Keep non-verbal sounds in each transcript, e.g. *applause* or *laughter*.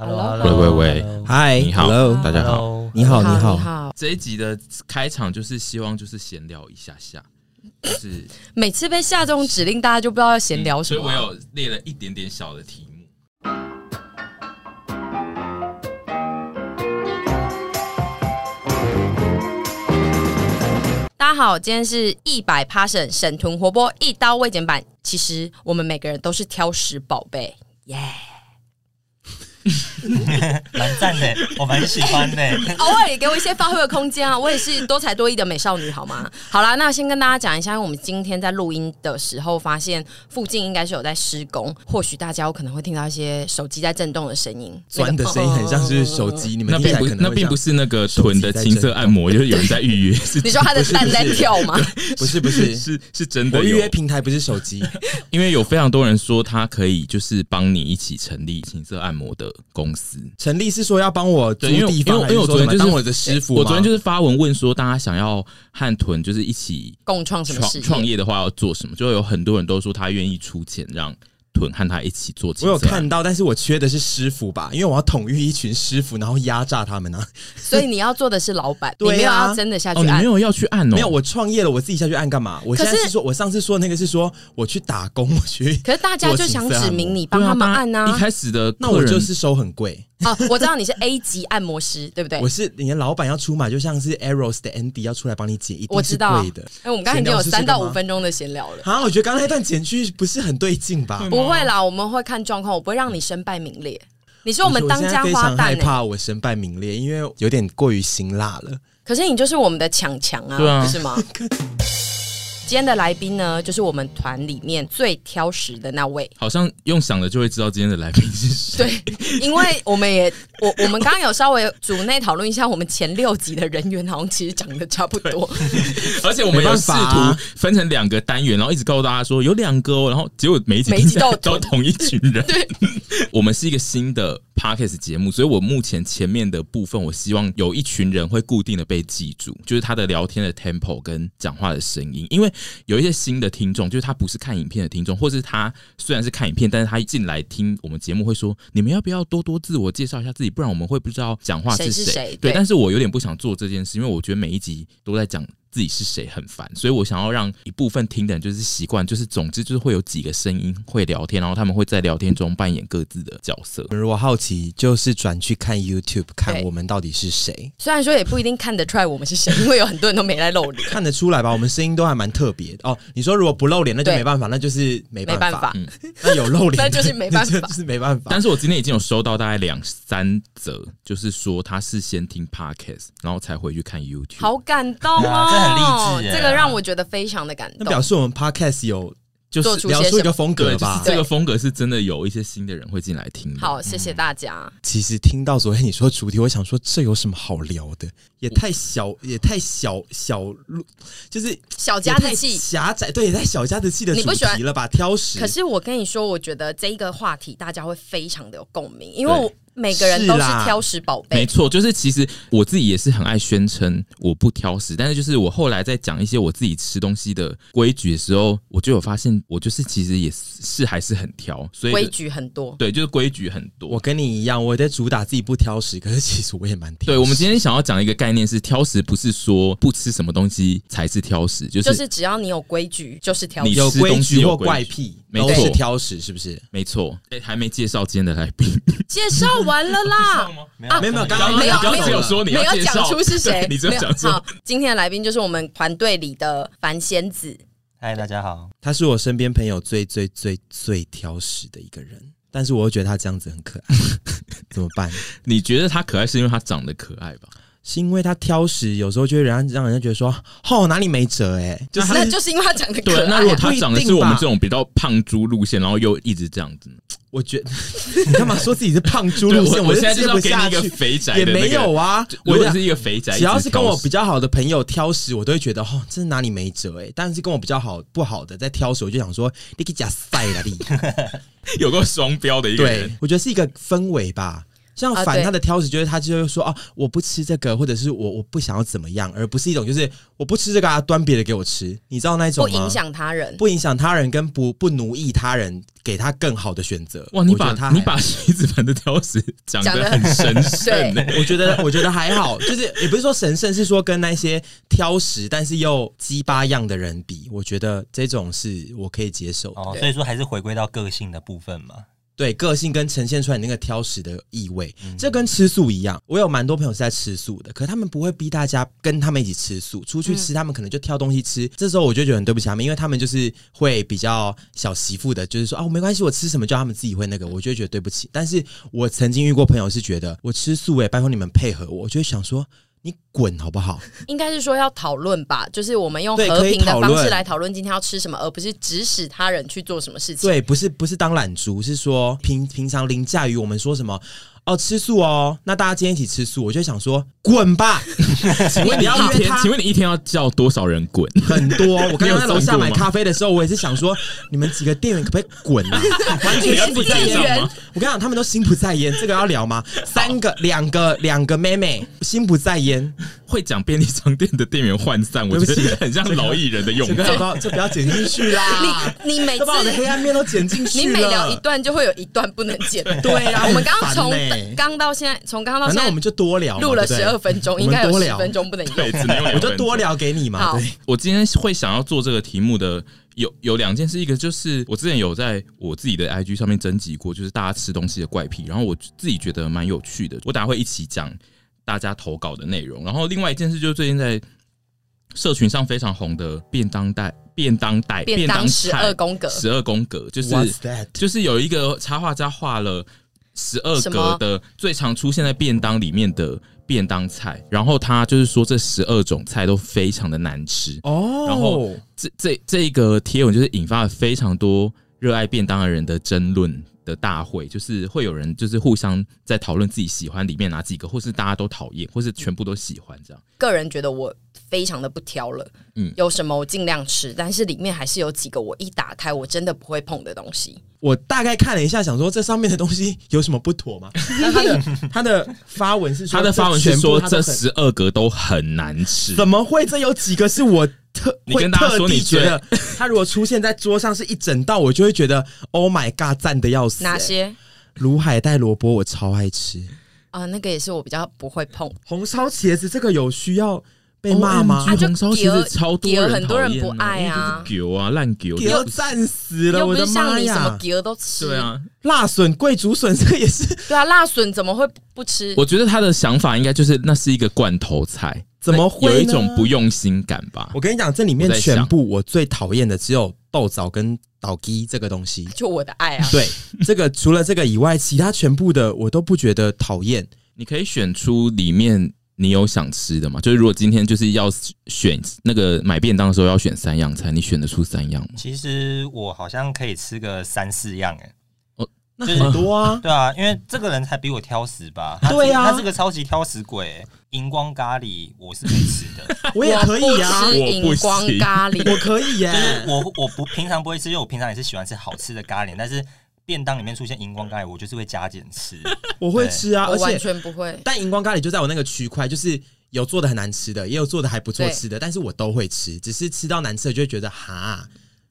Hello，喂喂喂，嗨，你好 Hello 大家好，你好，你你好，好。这一集的开场就是希望就是闲聊一下下，就是每次被下这种指令，大家就不知道要闲聊什么啊。所以我有列了一点点小的题目。大家好，今天是一百 Passion 沈屯活泼一刀未剪版。其实我们每个人都是挑食宝贝，耶、*laughs* 蛮赞的，我蛮喜欢的。*laughs* 偶尔也给我一些发挥的空间啊！我也是多才多艺的美少女，好吗？*laughs* 好啦，那先跟大家讲一下，因为我们今天在录音的时候，发现附近应该是有在施工，或许大家有可能会听到一些手机在震动的声音，钻的声音很像是手机，你们那并不那并不是那个臀的情色按摩，就是有人在预约。是你说他的蛋在跳吗？不是不是是是真的。我预约平台不是手机，因为有非常多人说他可以就是帮你一起成立情色按摩的公司。成立是说要帮我租因为地方，因为因为我昨天就是当我的师傅，我昨天就是发文问说，大家想要和屯就是一起共创什么？创业的话要做什么？就有很多人都说他愿意出钱让屯和他一起做。我有看到，但是我缺的是师傅吧，因为我要统御一群师傅，然后压榨他们啊。所以你要做的是老板，对啊、你没有要真的下去按，哦、你没有要去按哦。没有，我创业了，我自己下去按干嘛？我现在是说，我上次说的那个是说我去打工，我去。可是大家就想指明你帮他们按啊。一开始的那我就是收很贵。*laughs* 哦，我知道你是 A 级按摩师，对不对？我是你的老板要出马，就像是 Eros 的 Andy 要出来帮你解，一定是贵的。我知道。哎，我们刚才已经有三到五分钟的闲聊了。好，我觉得刚才那段剪去不是很对劲吧？不会啦，我们会看状况，我不会让你身败名裂。你是我们当家花旦、欸，我非常害怕我身败名裂，因为有点过于辛辣了。可是你就是我们的强强啊，对啊，不是吗？*laughs* 今天的来宾呢，就是我们团里面最挑食的那位。好像用想的就会知道今天的来宾是谁。对，因为我们也我我们刚刚有稍微组内讨论一下，我们前六集的人员好像其实长得差不多。而且我们要试图分成两个单元，然后一直告诉大家说有两个哦，然后结果每一集每一集都 *laughs* 都同一群人。对，*laughs* 我们是一个新的 Podcast 节目，所以我目前前面的部分，我希望有一群人会固定的被记住，就是他的聊天的 tempo 跟讲话的声音，因为。有一些新的听众，就是他不是看影片的听众，或是他虽然是看影片，但是他一进来听我们节目会说：“你们要不要多多自我介绍一下自己？不然我们会不知道讲话是谁。谁是谁”对，对，但是我有点不想做这件事，因为我觉得每一集都在讲。自己是谁很烦，所以我想要让一部分听的人就是习惯，就是总之就是会有几个声音会聊天，然后他们会在聊天中扮演各自的角色。如果好奇，就是转去看 YouTube 看我们到底是谁。虽然说也不一定看得出来我们是谁，因为有很多人都没来露脸。*laughs* 看得出来吧？我们声音都还蛮特别哦。你说如果不露脸，那就没办法，那就是没办法。*laughs* 那有露脸，*laughs* 那就是没办法，就是没办法。但是我今天已经有收到大概两三则，就是说他是先听 Podcast，然后才回去看 YouTube。好感动哦，啊、这很励志耶。这个让我觉得非常的感动，那表示我们 Podcast 有就是聊出一个风格吧？就是、这个风格是真的有一些新的人会进来听。好，谢谢大家、嗯。其实听到昨天你说主题，我想说这有什么好聊的？也太小，也太小小路，就是小家子气狭窄，对，也太小家子气的主题了吧？挑食。可是我跟你说，我觉得这一个话题大家会非常的有共鸣，因为我。每个人都是挑食宝贝，没错，就是其实我自己也是很爱宣称我不挑食，但是就是我后来在讲一些我自己吃东西的规矩的时候，我就有发现，我就是其实也是还是很挑，所以规矩很多，对，就是规矩很多。我跟你一样，我在主打自己不挑食，可是其实我也蛮挑食。对，我们今天想要讲一个概念是，挑食不是说不吃什么东西才是挑食，就是就是只要你有规矩就是挑食，你有规矩或规怪癖。没错，是挑食是不是？没错。哎，还没介绍今天的来宾，*laughs* 介绍完了啦。啊，没有没有，刚刚没有没有只有说你没有讲出是谁，*laughs* 你只有讲出。好，今天的来宾就是我们团队里的樊仙子。嗨，大家好。他是我身边朋友最最最最挑食的一个人，但是我又觉得他这样子很可爱，*laughs* 怎么办？你觉得他可爱是因为他长得可爱吧？是因为他挑食，有时候就会让让人家觉得说，哦，哪里没辙哎、欸，就是那就是因为他长得可爱。对，那如果他长得是我们这种比较胖猪路线，然后又一直这样子，我觉得 *laughs* 你干嘛说自己是胖猪路线？我，现在就是要给你一个肥宅、那个，也没有啊，我也是一个肥宅。只要是跟我比较好的朋友挑食，我都会觉得哦，这是哪里没辙哎、欸。但是跟我比较好不好的在挑食，我就想说你给假塞了你，*laughs* 有个双标的一个人，对，我觉得是一个氛围吧。像反他的挑食，就是他就会说哦，我不吃这个，或者是我我不想要怎么样，而不是一种就是我不吃这个啊，端别的给我吃，你知道那种吗？不影响他人，不影响他人，跟不不奴役他人，给他更好的选择。哇，你把他你把徐子凡的挑食讲的很神 *laughs* 圣，我觉得我觉得还好，就是也不是说神圣，是说跟那些挑食但是又鸡巴样的人比，我觉得这种是我可以接受。哦，所以说还是回归到个性的部分嘛。对，个性跟呈现出来那个挑食的意味，嗯、这跟吃素一样。我有蛮多朋友是在吃素的，可是他们不会逼大家跟他们一起吃素，出去吃他们可能就挑东西吃。嗯、这时候我就觉得很对不起他们，因为他们就是会比较小媳妇的，就是说啊，我没关系，我吃什么叫他们自己会那个，我就觉得对不起。但是我曾经遇过朋友是觉得我吃素诶，拜托你们配合我，我就会想说。你滚好不好？应该是说要讨论吧，就是我们用和平的方式来讨论今天要吃什么，而不是指使他人去做什么事情。对，不是不是当懒猪，是说平平常凌驾于我们说什么。哦，吃素哦，那大家今天一起吃素，我就想说，滚吧！*laughs* 请问你要一天？请问你一天要叫多少人滚？很多。我刚刚在楼下买咖啡的时候，我也是想说，你们几个店员可不可以滚啊？*laughs* 完全心不在焉。我跟你讲，他们都心不在焉，这个要聊吗？三个、两个、两个妹妹心不在焉，会讲便利商店的店员涣散，我觉得很像老艺人的用法。这不要剪进去啦！*laughs* 你你每次把我的黑暗面都剪进去，你每聊一段就会有一段不能剪。*laughs* 对啊，我们刚刚从。刚到现在，从刚刚到现在，那我们就多聊，录了十二分钟，应该有十分钟不能用，对，只能用。我就多聊给你嘛。对，我今天会想要做这个题目的有有两件事，一个就是我之前有在我自己的 IG 上面征集过，就是大家吃东西的怪癖，然后我自己觉得蛮有趣的，我等下会一起讲大家投稿的内容。然后另外一件事就是最近在社群上非常红的便当袋、便当袋、便当十二宫格、十二宫格，就是就是有一个插画家画了。十二格的最常出现在便当里面的便当菜，然后他就是说这十二种菜都非常的难吃哦。然后这这这一个贴文就是引发了非常多热爱便当的人的争论的大会，就是会有人就是互相在讨论自己喜欢里面哪几个，或是大家都讨厌，或是全部都喜欢这样。个人觉得我非常的不挑了，嗯，有什么我尽量吃，但是里面还是有几个我一打开我真的不会碰的东西。我大概看了一下，想说这上面的东西有什么不妥吗？*laughs* 那他的他的发文是说他的发文是说这十二个都很难吃，怎么会？这有几个是我特你跟大家说你觉得他如果出现在桌上是一整道，我就会觉得 Oh my God，赞的要死。哪些？卤海带萝卜我超爱吃啊，那个也是我比较不会碰。红烧茄子这个有需要。被骂吗？红烧其实超多人很多人不爱啊，狗啊烂狗，狗赞死了！我的妈呀，什么狗都吃。对啊，辣笋、桂竹笋这个也是。对啊，辣笋怎么会不吃？我觉得他的想法应该就是那是一个罐头菜，怎么会有一种不用心感吧？我跟你讲，这里面全部我最讨厌的只有豆枣跟倒鸡这个东西，*laughs* 就我的爱啊！对，这个除了这个以外，其他全部的我都不觉得讨厌。你可以选出里面。你有想吃的吗？就是如果今天就是要选那个买便当的时候要选三样菜，你选得出三样吗？其实我好像可以吃个三四样，哎，哦，那很多啊，对啊，因为这个人才比我挑食吧？对啊，他是个超级挑食鬼。荧光咖喱我是没吃的，*laughs* 我也可以啊，我荧光咖喱我可以耶。就是我我不平常不会吃，因为我平常也是喜欢吃好吃的咖喱，但是。便当里面出现荧光咖喱，我就是会加减吃。*laughs* 我会吃啊，而且完全不会。但荧光咖喱就在我那个区块，就是有做的很难吃的，也有做的还不错吃的，但是我都会吃。只是吃到难吃的就会觉得哈。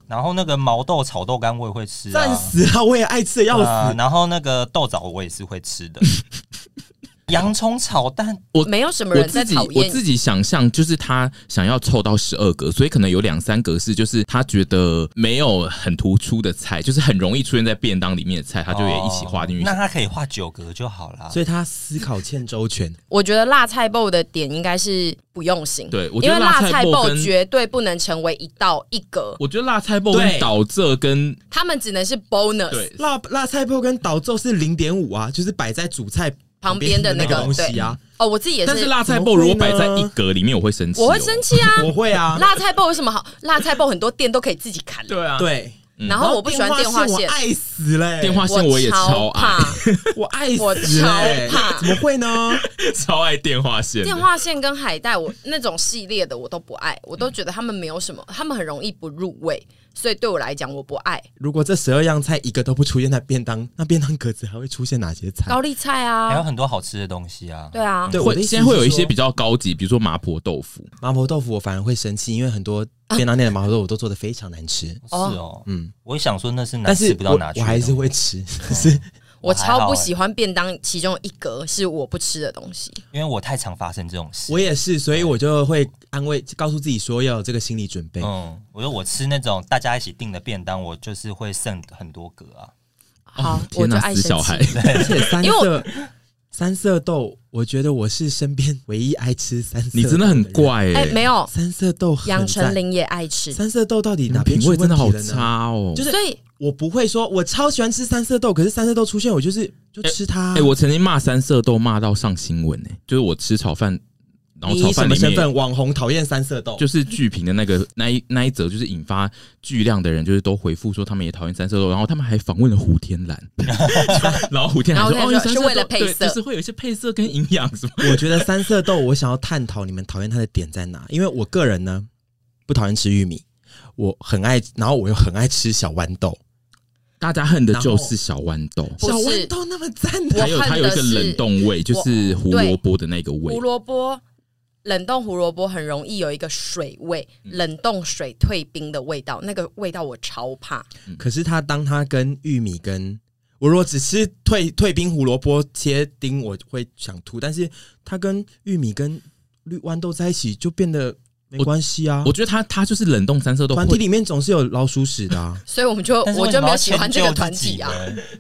然后那个毛豆炒豆干我也会吃，*laughs* 赞死啊，我也爱吃的要死。然后那个豆枣我也是会吃的。*laughs* 洋葱炒蛋，我没有什么人在讨厌。我自己想象就是他想要凑到十二格，所以可能有两三格是就是他觉得没有很突出的菜，就是很容易出现在便当里面的菜，他就也一起画进去。那他可以画九格就好了。所以他思考欠周全。我觉得辣菜包的点应该是不用心，对，因为辣菜包绝对不能成为一道一格。我觉得辣菜包跟倒蔗跟他们只能是 bonus。对，辣辣菜包跟导奏是零点五啊，就是摆在主菜。旁边的那个东西啊，哦，我自己也是。但是辣菜包如果摆在一格里面，我会生气。我会生气啊！我会啊！辣菜包有什么好？辣菜包很多店都可以自己砍。对啊，对。然后我不喜欢电话线，我爱死嘞！电话线我也超爱，*laughs* 我爱死，我超怕，怎么会呢？*laughs* 超爱电话线，电话线跟海带，我那种系列的我都不爱，我都觉得他们没有什么，他们很容易不入味，所以对我来讲我不爱。如果这十二样菜一个都不出现在便当，那便当格子还会出现哪些菜？高丽菜啊，还有很多好吃的东西啊。对啊，对，会现在会有一些比较高级，比如说麻婆豆腐。麻婆豆腐我反而会生气，因为很多。便当店的麻婆豆腐都做的非常难吃，是哦，嗯，我想说那是难吃不到哪去，我还是会吃，可 *laughs* 是我超不喜欢便当其中一格是我不吃的东西，因为我太常发生这种事，我也是，所以我就会安慰，告诉自己说要有这个心理准备。嗯，我说我吃那种大家一起订的便当，我就是会剩很多格啊。好，我就爱小孩，*laughs* 而且三色三色豆。我觉得我是身边唯一爱吃三色豆，你真的很怪哎、欸！哎、欸，没有三色豆，杨丞琳也爱吃三色豆，到底哪边品味真的好差哦？就是，所以我不会说我超喜欢吃三色豆，可是三色豆出现，我就是就吃它。哎、欸欸，我曾经骂三色豆骂到上新闻哎、欸，就是我吃炒饭。然后炒饭里面，你什么身份？网红讨厌三色豆，就是剧评的那个那一那一则，就是引发巨量的人，就是都回复说他们也讨厌三色豆。然后他们还访问了胡天蓝，*laughs* 然后胡天蓝说：“哦，是为了配色，就是会有一些配色跟营养什么。*laughs* ”我觉得三色豆，我想要探讨你们讨厌它的点在哪？因为我个人呢，不讨厌吃玉米，我很爱，然后我又很爱吃小豌豆。大家恨的就是小豌豆，小豌豆那么赞，还有它有一个冷冻味，就是胡萝卜的那个味，胡萝卜。冷冻胡萝卜很容易有一个水味，冷冻水退冰的味道，那个味道我超怕。可是它当它跟玉米跟我如果只吃退退冰胡萝卜切丁，我会想吐。但是它跟玉米跟绿豌豆在一起，就变得。没关系啊，我觉得它它就是冷冻三色豆。团体里面总是有老鼠屎的，啊，*laughs* 所以我们就我就没有喜欢这个团体啊。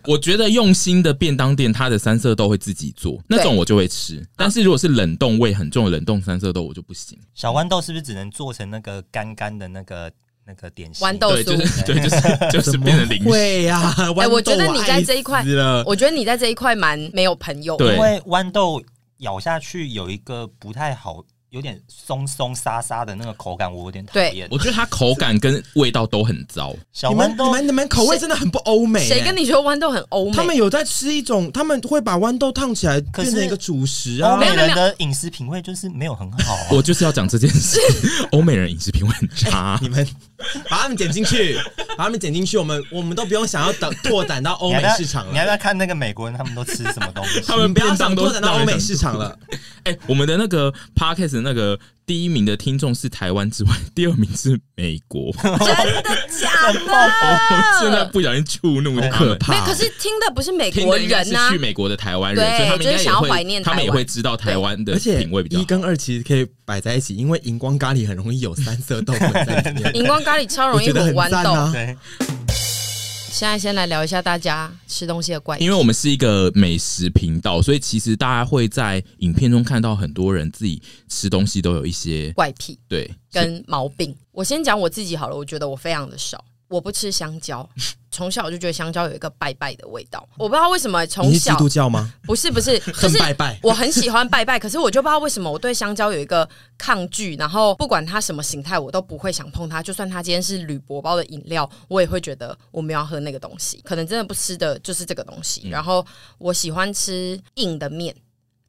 我觉得用心的便当店，它的三色豆会自己做，那种我就会吃。但是如果是冷冻味很重的冷冻三色豆，我就不行。小豌豆是不是只能做成那个干干的那个那个点心？豌豆酥，就是 *laughs* 对，就是 *laughs* 就是变成零食。对呀，哎，我觉得你在这一块，我觉得你在这一块蛮没有朋友，对，因为豌豆咬下去有一个不太好。有点松松沙沙的那个口感，我有点讨厌。我觉得它口感跟味道都很糟。小豌豆，你们你们口味真的很不欧美。谁跟你说豌豆很欧美？他们有在吃一种，他们会把豌豆烫起来变成一个主食啊。欧美人的饮食品味就是没有很好。我就是要讲这件事，*laughs* 欧美人饮食品味很差。*laughs* 你们把他们剪进去，把他们剪进去，我们我们都不用想要等拓展到欧美市场了。你要不要看那个美国人他们都吃什么东西？他们不要想拓展到欧美市场了。哎，我们的那个 Podcast。那个第一名的听众是台湾之外，第二名是美国。*laughs* 真的假的？我现在不小心触怒，可怕。可是听的不是美国人呐，是去美国的台湾人，所以他们应该也会，他们也会知道台湾的品味比较。一跟二其实可以摆在一起，因为荧光咖喱很容易有三色豆粉在里面。*laughs* 荧光咖喱超容易有豌豆。对。现在先来聊一下大家吃东西的怪癖，因为我们是一个美食频道，所以其实大家会在影片中看到很多人自己吃东西都有一些怪癖，对，跟毛病。我先讲我自己好了，我觉得我非常的少。我不吃香蕉，*laughs* 从小我就觉得香蕉有一个拜拜的味道。我不知道为什么从小。你是基督教吗？不是不是，*laughs* 很拜拜。我很喜欢拜拜，可是我就不知道为什么我对香蕉有一个抗拒。然后不管它什么形态，我都不会想碰它。就算它今天是铝箔包的饮料，我也会觉得我没有要喝那个东西。可能真的不吃的就是这个东西。然后我喜欢吃硬的面，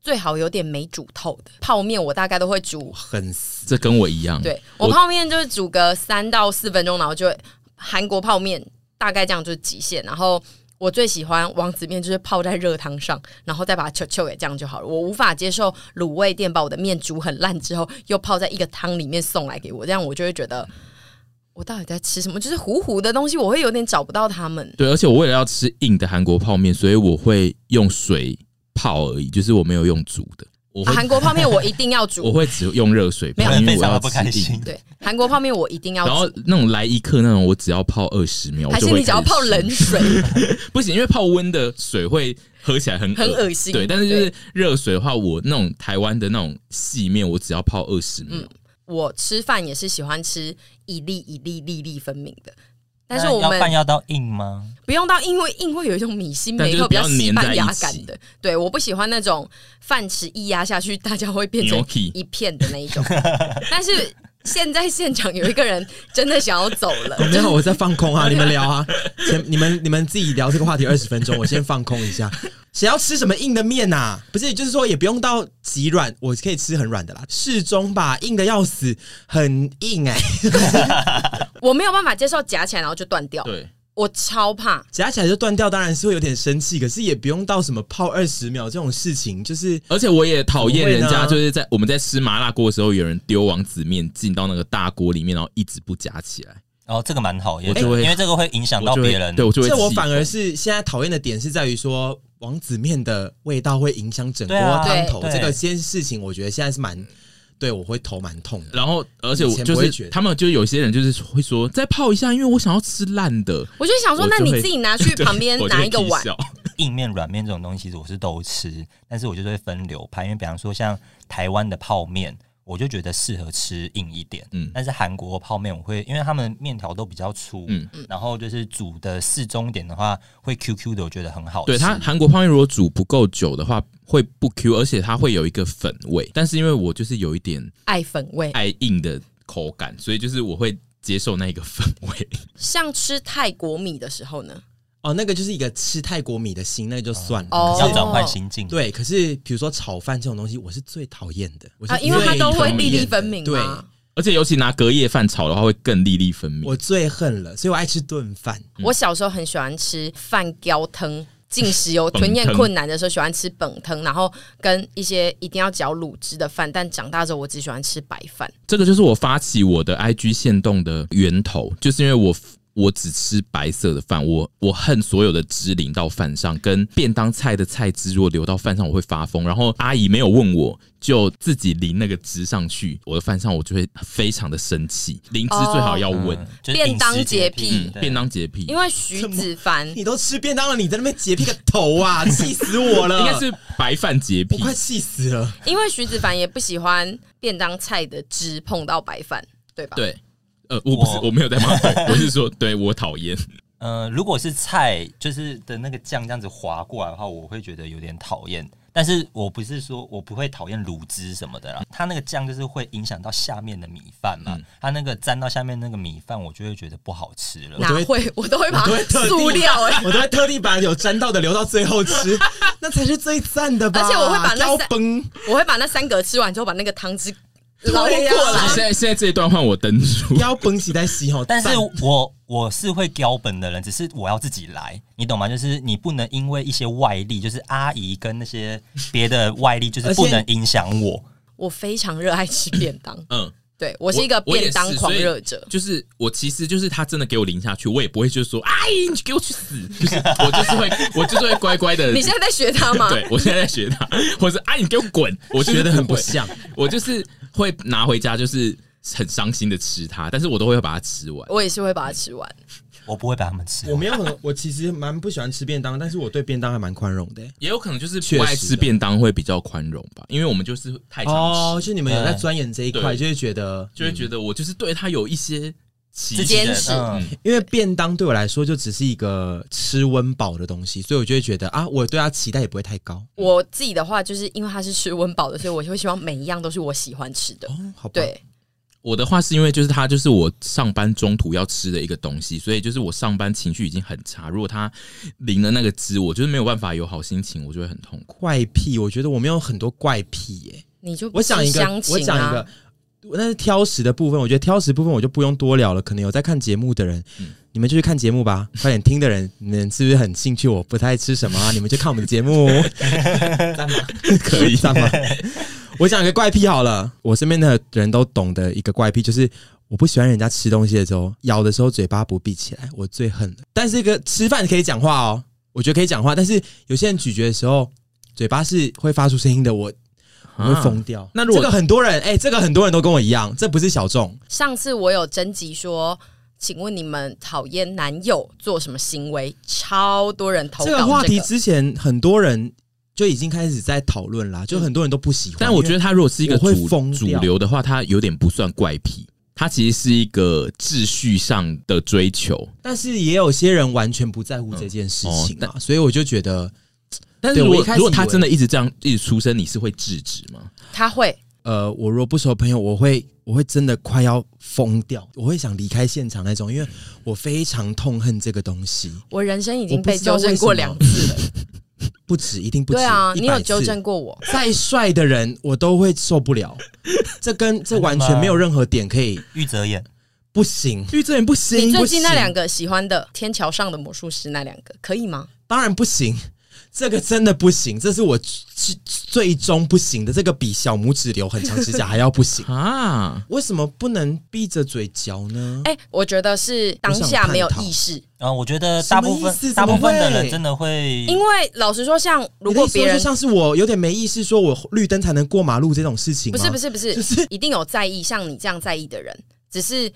最好有点没煮透的泡面，我大概都会煮很死。这跟我一样。对，我泡面就是煮个三到四分钟，然后就会。韩国泡面大概这样就是极限，然后我最喜欢王子面，就是泡在热汤上，然后再把它揪揪给这样就好了。我无法接受卤味店把我的面煮很烂之后，又泡在一个汤里面送来给我，这样我就会觉得我到底在吃什么？就是糊糊的东西，我会有点找不到他们。对，而且我为了要吃硬的韩国泡面，所以我会用水泡而已，就是我没有用煮的。韩国泡面我一定要煮，我会只用热水泡，因为我要不开心。对，韩国泡面我一定要煮。然后那种来一克那种，我只要泡二十秒，还是你只要泡冷水？*laughs* 不行，因为泡温的水会喝起来很很恶心。对，但是就是热水的话，我那种台湾的那种细面，我只要泡二十秒。我吃饭也是喜欢吃一粒一粒粒粒分明的。但是我们饭要到硬吗？不用到硬，因为硬会有一种米心没有比较稀饭压感的。对，我不喜欢那种饭匙一压下去，大家会变成一片的那一种。*laughs* 但是现在现场有一个人真的想要走了，没有，我在放空啊，*laughs* 你们聊啊，先你们你们自己聊这个话题二十分钟，我先放空一下。*laughs* 谁要吃什么硬的面呐、啊？不是，就是说也不用到极软，我可以吃很软的啦，适中吧，硬的要死，很硬哎、欸，我没有办法接受夹起来然后就断掉。对。我超怕夹起来就断掉，当然是会有点生气，可是也不用到什么泡二十秒这种事情，就是而且我也讨厌人家就是在我们在吃麻辣锅的时候，有人丢王子面进到那个大锅里面，然后一直不夹起来。哦，这个蛮讨厌，因为这个会影响到别人。对，我就会。这我反而是现在讨厌的点是在于说王子面的味道会影响整锅汤头，这个件事情我觉得现在是蛮。对，我会头蛮痛的。然后，而且我就是他们，就有些人就是会说再泡一下，因为我想要吃烂的。我就想说，那你自己拿去 *laughs* 旁边拿一个碗。硬面、软面这种东西，其实我是都吃，但是我就会分流派。因为比方说，像台湾的泡面。我就觉得适合吃硬一点，嗯，但是韩国泡面我会，因为他们面条都比较粗，嗯，然后就是煮的适中一点的话，会 Q Q 的，我觉得很好吃。对，它韩国泡面如果煮不够久的话，会不 Q，而且它会有一个粉味。但是因为我就是有一点爱粉味、爱硬的口感，所以就是我会接受那一个粉味。*laughs* 像吃泰国米的时候呢？哦，那个就是一个吃泰国米的心，那个就算了，哦、要转换心境。对，可是比如说炒饭这种东西，我是最讨厌的。我是啊，因为它都会粒粒分明。对，而且尤其拿隔夜饭炒的话，会更粒粒分明。我最恨了，所以我爱吃炖饭。嗯、我小时候很喜欢吃饭胶汤，进食有吞咽困难的时候喜欢吃本汤，然后跟一些一定要嚼卤汁的饭。但长大之后，我只喜欢吃白饭。这个就是我发起我的 IG 限动的源头，就是因为我。我只吃白色的饭，我我恨所有的汁淋到饭上，跟便当菜的菜汁如果流到饭上，我会发疯。然后阿姨没有问我就自己淋那个汁上去我的饭上，我就会非常的生气。淋汁最好要问。哦嗯、便当洁癖，便当洁癖。因为徐子凡，你都吃便当了，你在那边洁癖个头啊！*laughs* 气死我了。应该是白饭洁癖，我快气死了。因为徐子凡也不喜欢便当菜的汁碰到白饭，对吧？对。呃，我不是我，我没有在骂，我是说，对我讨厌。*laughs* 呃，如果是菜，就是的那个酱这样子滑过来的话，我会觉得有点讨厌。但是我不是说我不会讨厌卤汁什么的啦，它那个酱就是会影响到下面的米饭嘛，嗯、它那个沾到下面那个米饭，我就会觉得不好吃了。哪会？我都会把它塑料哎，我都会特地把有沾到的留到最后吃，*laughs* 那才是最赞的吧。而且我会把那三，我会把那三格吃完之后，把那个汤汁。捞过来，现在现在这一段换我登出，标本起在洗吼，但是我我是会标本的人，只是我要自己来，你懂吗？就是你不能因为一些外力，就是阿姨跟那些别的外力，就是不能影响我。我非常热爱吃便当，嗯，对我是一个便当狂热者，就是我其实就是他真的给我淋下去，我也不会就是说，阿姨你给我去死，*laughs* 就是我就是会我就是会乖乖的。*laughs* 你现在在学他吗？对我现在在学他，或者阿姨你给我滚，我觉得很不像，*laughs* 我就是。会拿回家，就是很伤心的吃它，但是我都会把它吃完。我也是会把它吃完，我不会把它们吃完。我没有很，我其实蛮不喜欢吃便当，但是我对便当还蛮宽容的。也有可能就是不爱吃便当会比较宽容吧，因为我们就是太常吃。哦，就你们有在钻研这一块，就会觉得，就会觉得我就是对它有一些。坚持，嗯，因为便当对我来说就只是一个吃温饱的东西，所以我就会觉得啊，我对它期待也不会太高。我自己的话，就是因为它是吃温饱的，所以我就会希望每一样都是我喜欢吃的。哦，好吧。对，我的话是因为就是它就是我上班中途要吃的一个东西，所以就是我上班情绪已经很差，如果它淋了那个汁，我就是没有办法有好心情，我就会很痛苦。怪癖，我觉得我没有很多怪癖耶。你就我想一个，我讲一个。那是挑食的部分，我觉得挑食部分我就不用多聊了。可能有在看节目的人，嗯、你们就去看节目吧。*laughs* 快点听的人，你们是不是很兴趣？我不太吃什么啊？*laughs* 你们就看我们的节目，*laughs* 赞吗？可以赞吗？我讲一个怪癖好了，我身边的人都懂的一个怪癖，就是我不喜欢人家吃东西的时候咬的时候嘴巴不闭起来，我最恨了。但是一个吃饭可以讲话哦，我觉得可以讲话。但是有些人咀嚼的时候嘴巴是会发出声音的，我。会疯掉。那如果这个很多人，哎、欸，这个很多人都跟我一样，这不是小众。上次我有征集说，请问你们讨厌男友做什么行为？超多人投稿、这个。这个话题之前很多人就已经开始在讨论啦，就很多人都不喜欢。但我觉得他如果是一个主主流的话，他有点不算怪癖，他其实是一个秩序上的追求。但是也有些人完全不在乎这件事情啊，嗯哦、所以我就觉得。但是如果如果他真的一直这样一直出声，你是会制止吗？他会，呃呃，我若不熟的朋友，我会我会真的快要疯掉，我会想离开现场那种，因为我非常痛恨这个东西。我人生已经被纠正过两次了，不止，一定不止。对啊，你有纠正过我。再帅的人，我都会受不了。这跟这完全没有任何点可以。玉泽演不行，玉泽演不行。你最近那两个喜欢的《天桥上的魔术师》那两个可以吗？当然不行。这个真的不行，这是我最最终不行的。这个比小拇指留很长指甲还要不行 *laughs* 啊！为什么不能闭着嘴嚼呢？哎、欸，我觉得是当下没有意识。啊，我觉得大部分大部分的人真的会，因为老实说，像如果别人就像是我有点没意识，说我绿灯才能过马路这种事情，不是不是不是，就是 *laughs* 一定有在意像你这样在意的人，只是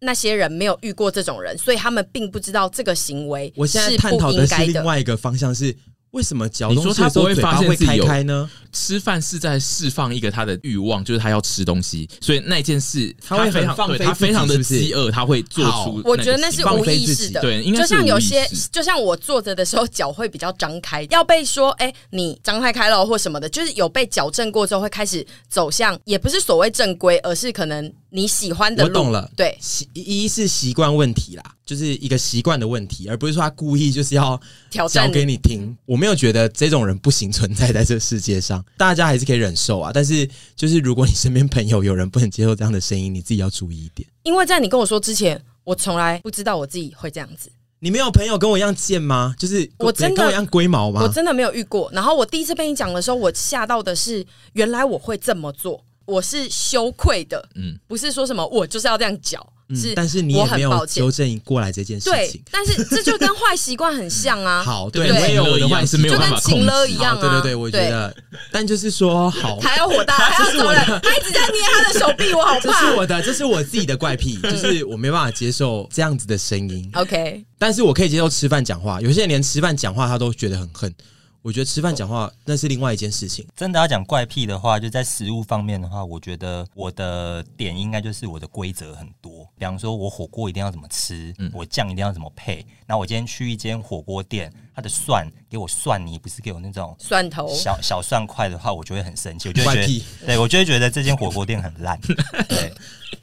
那些人没有遇过这种人，所以他们并不知道这个行为。我现在探讨的是另外一个方向是。为什么嚼东西的时候他不会发现自己有开呢？吃饭是在释放一个他的欲望，就是他要吃东西，所以那件事他会非常放飞，他非常的饥饿，他会做出。我觉得那是无意识的，对，应该就像有些，就像我坐着的时候脚会比较张开，要被说哎、欸，你张开开了或什么的，就是有被矫正过之后会开始走向，也不是所谓正规，而是可能你喜欢的。我懂了，对，习一是习惯问题啦。就是一个习惯的问题，而不是说他故意就是要挑讲给你听。你我没有觉得这种人不行存在在这个世界上，大家还是可以忍受啊。但是，就是如果你身边朋友有人不能接受这样的声音，你自己要注意一点。因为在你跟我说之前，我从来不知道我自己会这样子。你没有朋友跟我一样贱吗？就是我真的跟我一样龟毛吗？我真的没有遇过。然后我第一次被你讲的时候，我吓到的是，原来我会这么做，我是羞愧的。嗯，不是说什么我就是要这样讲。是，但是你也没有纠正过来这件事情。对，但是这就跟坏习惯很像啊。*laughs* 好，对，没有的坏是没有办法控制，就跟情勒一样啊。对对对，我觉得。但就是说，好，还要火大，*laughs* 还要走人，他一直在捏他的手臂，我好怕。这是我的，这是我自己的怪癖，*laughs* 就是我没办法接受这样子的声音。OK，但是我可以接受吃饭讲话，有些人连吃饭讲话他都觉得很恨。我觉得吃饭讲话那是另外一件事情。真的要讲怪癖的话，就在食物方面的话，我觉得我的点应该就是我的规则很多。比方说，我火锅一定要怎么吃，嗯、我酱一定要怎么配。那我今天去一间火锅店，它的蒜给我蒜泥，不是给我那种蒜头小小蒜块的话，我就会很生气。我就会觉得，怪癖。对我就会觉得这间火锅店很烂。*laughs* 对，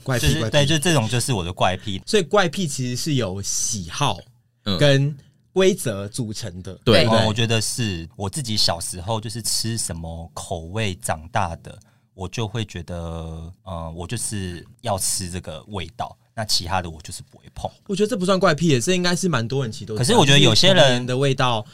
怪癖，就是对，就这种就是我的怪癖。所以怪癖其实是有喜好跟、嗯。规则组成的，对，对，我觉得是我自己小时候就是吃什么口味长大的，我就会觉得，嗯，我就是要吃这个味道，那其他的我就是不会碰。我觉得这不算怪癖，这应该是蛮多人其实都。可是我觉得有些人的味道。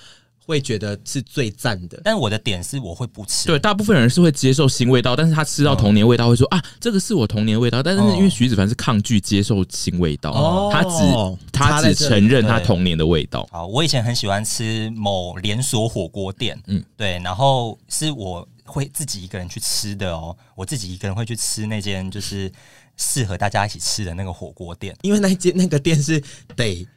会觉得是最赞的，但我的点是我会不吃。对，大部分人是会接受新味道，但是他吃到童年味道会说、嗯、啊，这个是我童年味道。但是因为徐子凡是抗拒接受新味道，哦、他只他只承认他童年的味道。好，我以前很喜欢吃某连锁火锅店，嗯，对，然后是我会自己一个人去吃的哦，我自己一个人会去吃那间就是适合大家一起吃的那个火锅店，因为那间那个店是得。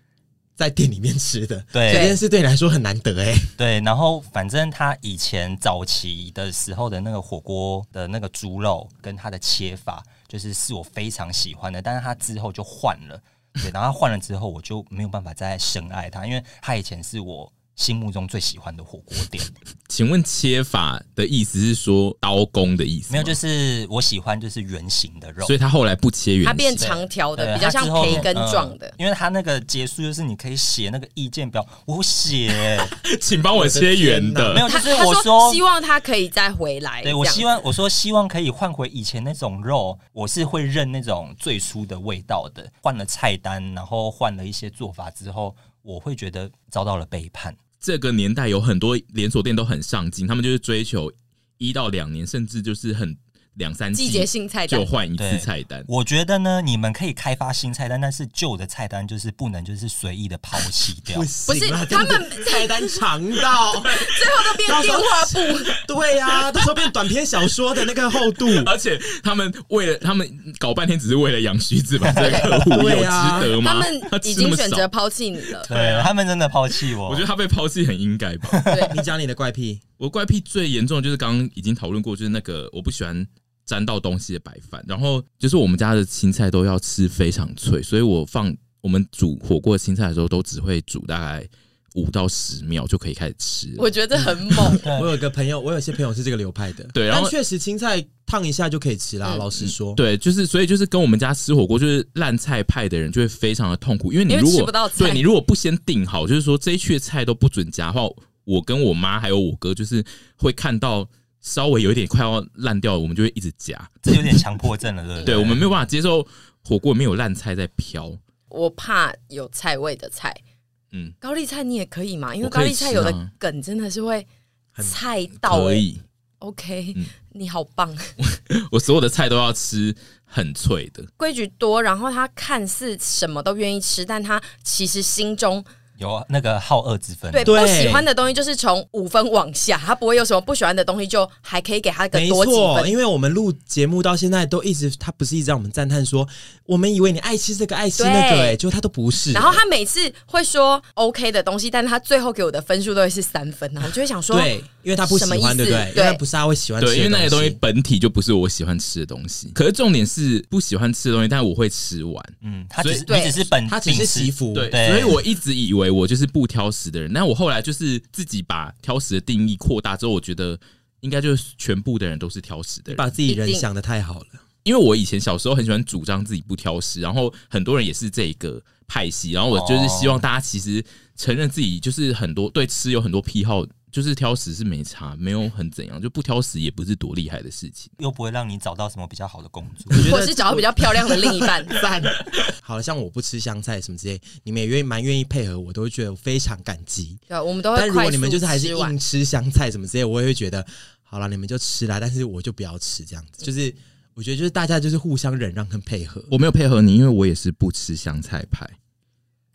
在店里面吃的，*laughs* 对，这件事对你来说很难得哎。对，然后反正他以前早期的时候的那个火锅的那个猪肉跟他的切法，就是是我非常喜欢的。但是他之后就换了，对，然后他换了之后，我就没有办法再深爱他，因为他以前是我。心目中最喜欢的火锅店，请问切法的意思是说刀工的意思？没有，就是我喜欢就是圆形的肉，所以他后来不切圆形，它变长条的，比较像培根状的。因为它那个结束就是你可以写那个意见表，我写，*laughs* 请帮我切圆的。没有，就是我说希望他可以再回来。对，我希望我说希望可以换回以前那种肉，我是会认那种最初的味道的。换了菜单，然后换了一些做法之后，我会觉得遭到了背叛。这个年代有很多连锁店都很上进，他们就是追求一到两年，甚至就是很。两三季节性菜单就换一次菜单，我觉得呢，你们可以开发新菜单，但是旧的菜单就是不能就是随意的抛弃掉。*laughs* 不是他们菜单长到 *laughs* 最后都变电话簿，对呀、啊，到时候变短篇小说的那个厚度。而且他们为了他们搞半天，只是为了养徐子吧？这个客户 *laughs* 有值得吗？他们已经选择抛弃你了，对他们真的抛弃我。我觉得他被抛弃很应该吧？对你讲你的怪癖，我怪癖最严重的就是刚刚已经讨论过，就是那个我不喜欢。沾到东西的白饭，然后就是我们家的青菜都要吃非常脆，所以我放我们煮火锅青菜的时候都只会煮大概五到十秒就可以开始吃。我觉得很猛。*laughs* 我有个朋友，我有些朋友是这个流派的。对，然后确实青菜烫一下就可以吃啦。嗯、老实说，对，就是所以就是跟我们家吃火锅就是烂菜派的人就会非常的痛苦，因为你如果对你如果不先定好，就是说这一区的菜都不准加的话，我跟我妈还有我哥就是会看到稍微有一点快要烂掉了，我们就会一直夹，这有点强迫症了，对不对？对，我们没有办法接受火锅没有烂菜在飘。我怕有菜味的菜，嗯，高丽菜你也可以嘛？因为高丽菜有的梗真的是会菜到，可以，OK，嗯，你好棒，*laughs* 我所有的菜都要吃很脆的，规矩多，然后他看似什么都愿意吃，但他其实心中。有那个好恶之分，对，不喜欢的东西就是从五分往下，他不会有什么不喜欢的东西，就还可以给他个多几分。因为我们录节目到现在都一直，他不是一直让我们赞叹说，我们以为你爱吃这个爱吃那个、欸，哎，就他都不是。然后他每次会说 OK 的东西，但是他最后给我的分数都会是三分，然后我就会想说，对，因为他不喜欢，对不对？对，不是他会喜欢吃的东西，对，因为那些东西本体就不是我喜欢吃的东西。可是重点是不喜欢吃的东西，但我会吃完。嗯，他只是你只是本，他只是媳妇，对，所以我一直以为我就是不挑。食的人，那我后来就是自己把挑食的定义扩大之后，我觉得应该就是全部的人都是挑食的人，把自己人想的太好了。因为我以前小时候很喜欢主张自己不挑食，然后很多人也是这个派系，然后我就是希望大家其实承认自己就是很多对吃有很多癖好。就是挑食是没差，没有很怎样，就不挑食也不是多厉害的事情，又不会让你找到什么比较好的工作，*laughs* 或是找到比较漂亮的另一半。*laughs* 好了，像我不吃香菜什么之类，你们也愿意蛮愿意配合我，都会觉得非常感激。对，我们都会。但如果你们就是还是硬吃香菜什么之类，我也会觉得好了，你们就吃啦，但是我就不要吃这样子。就是我觉得就是大家就是互相忍让跟配合。我没有配合你，因为我也是不吃香菜派。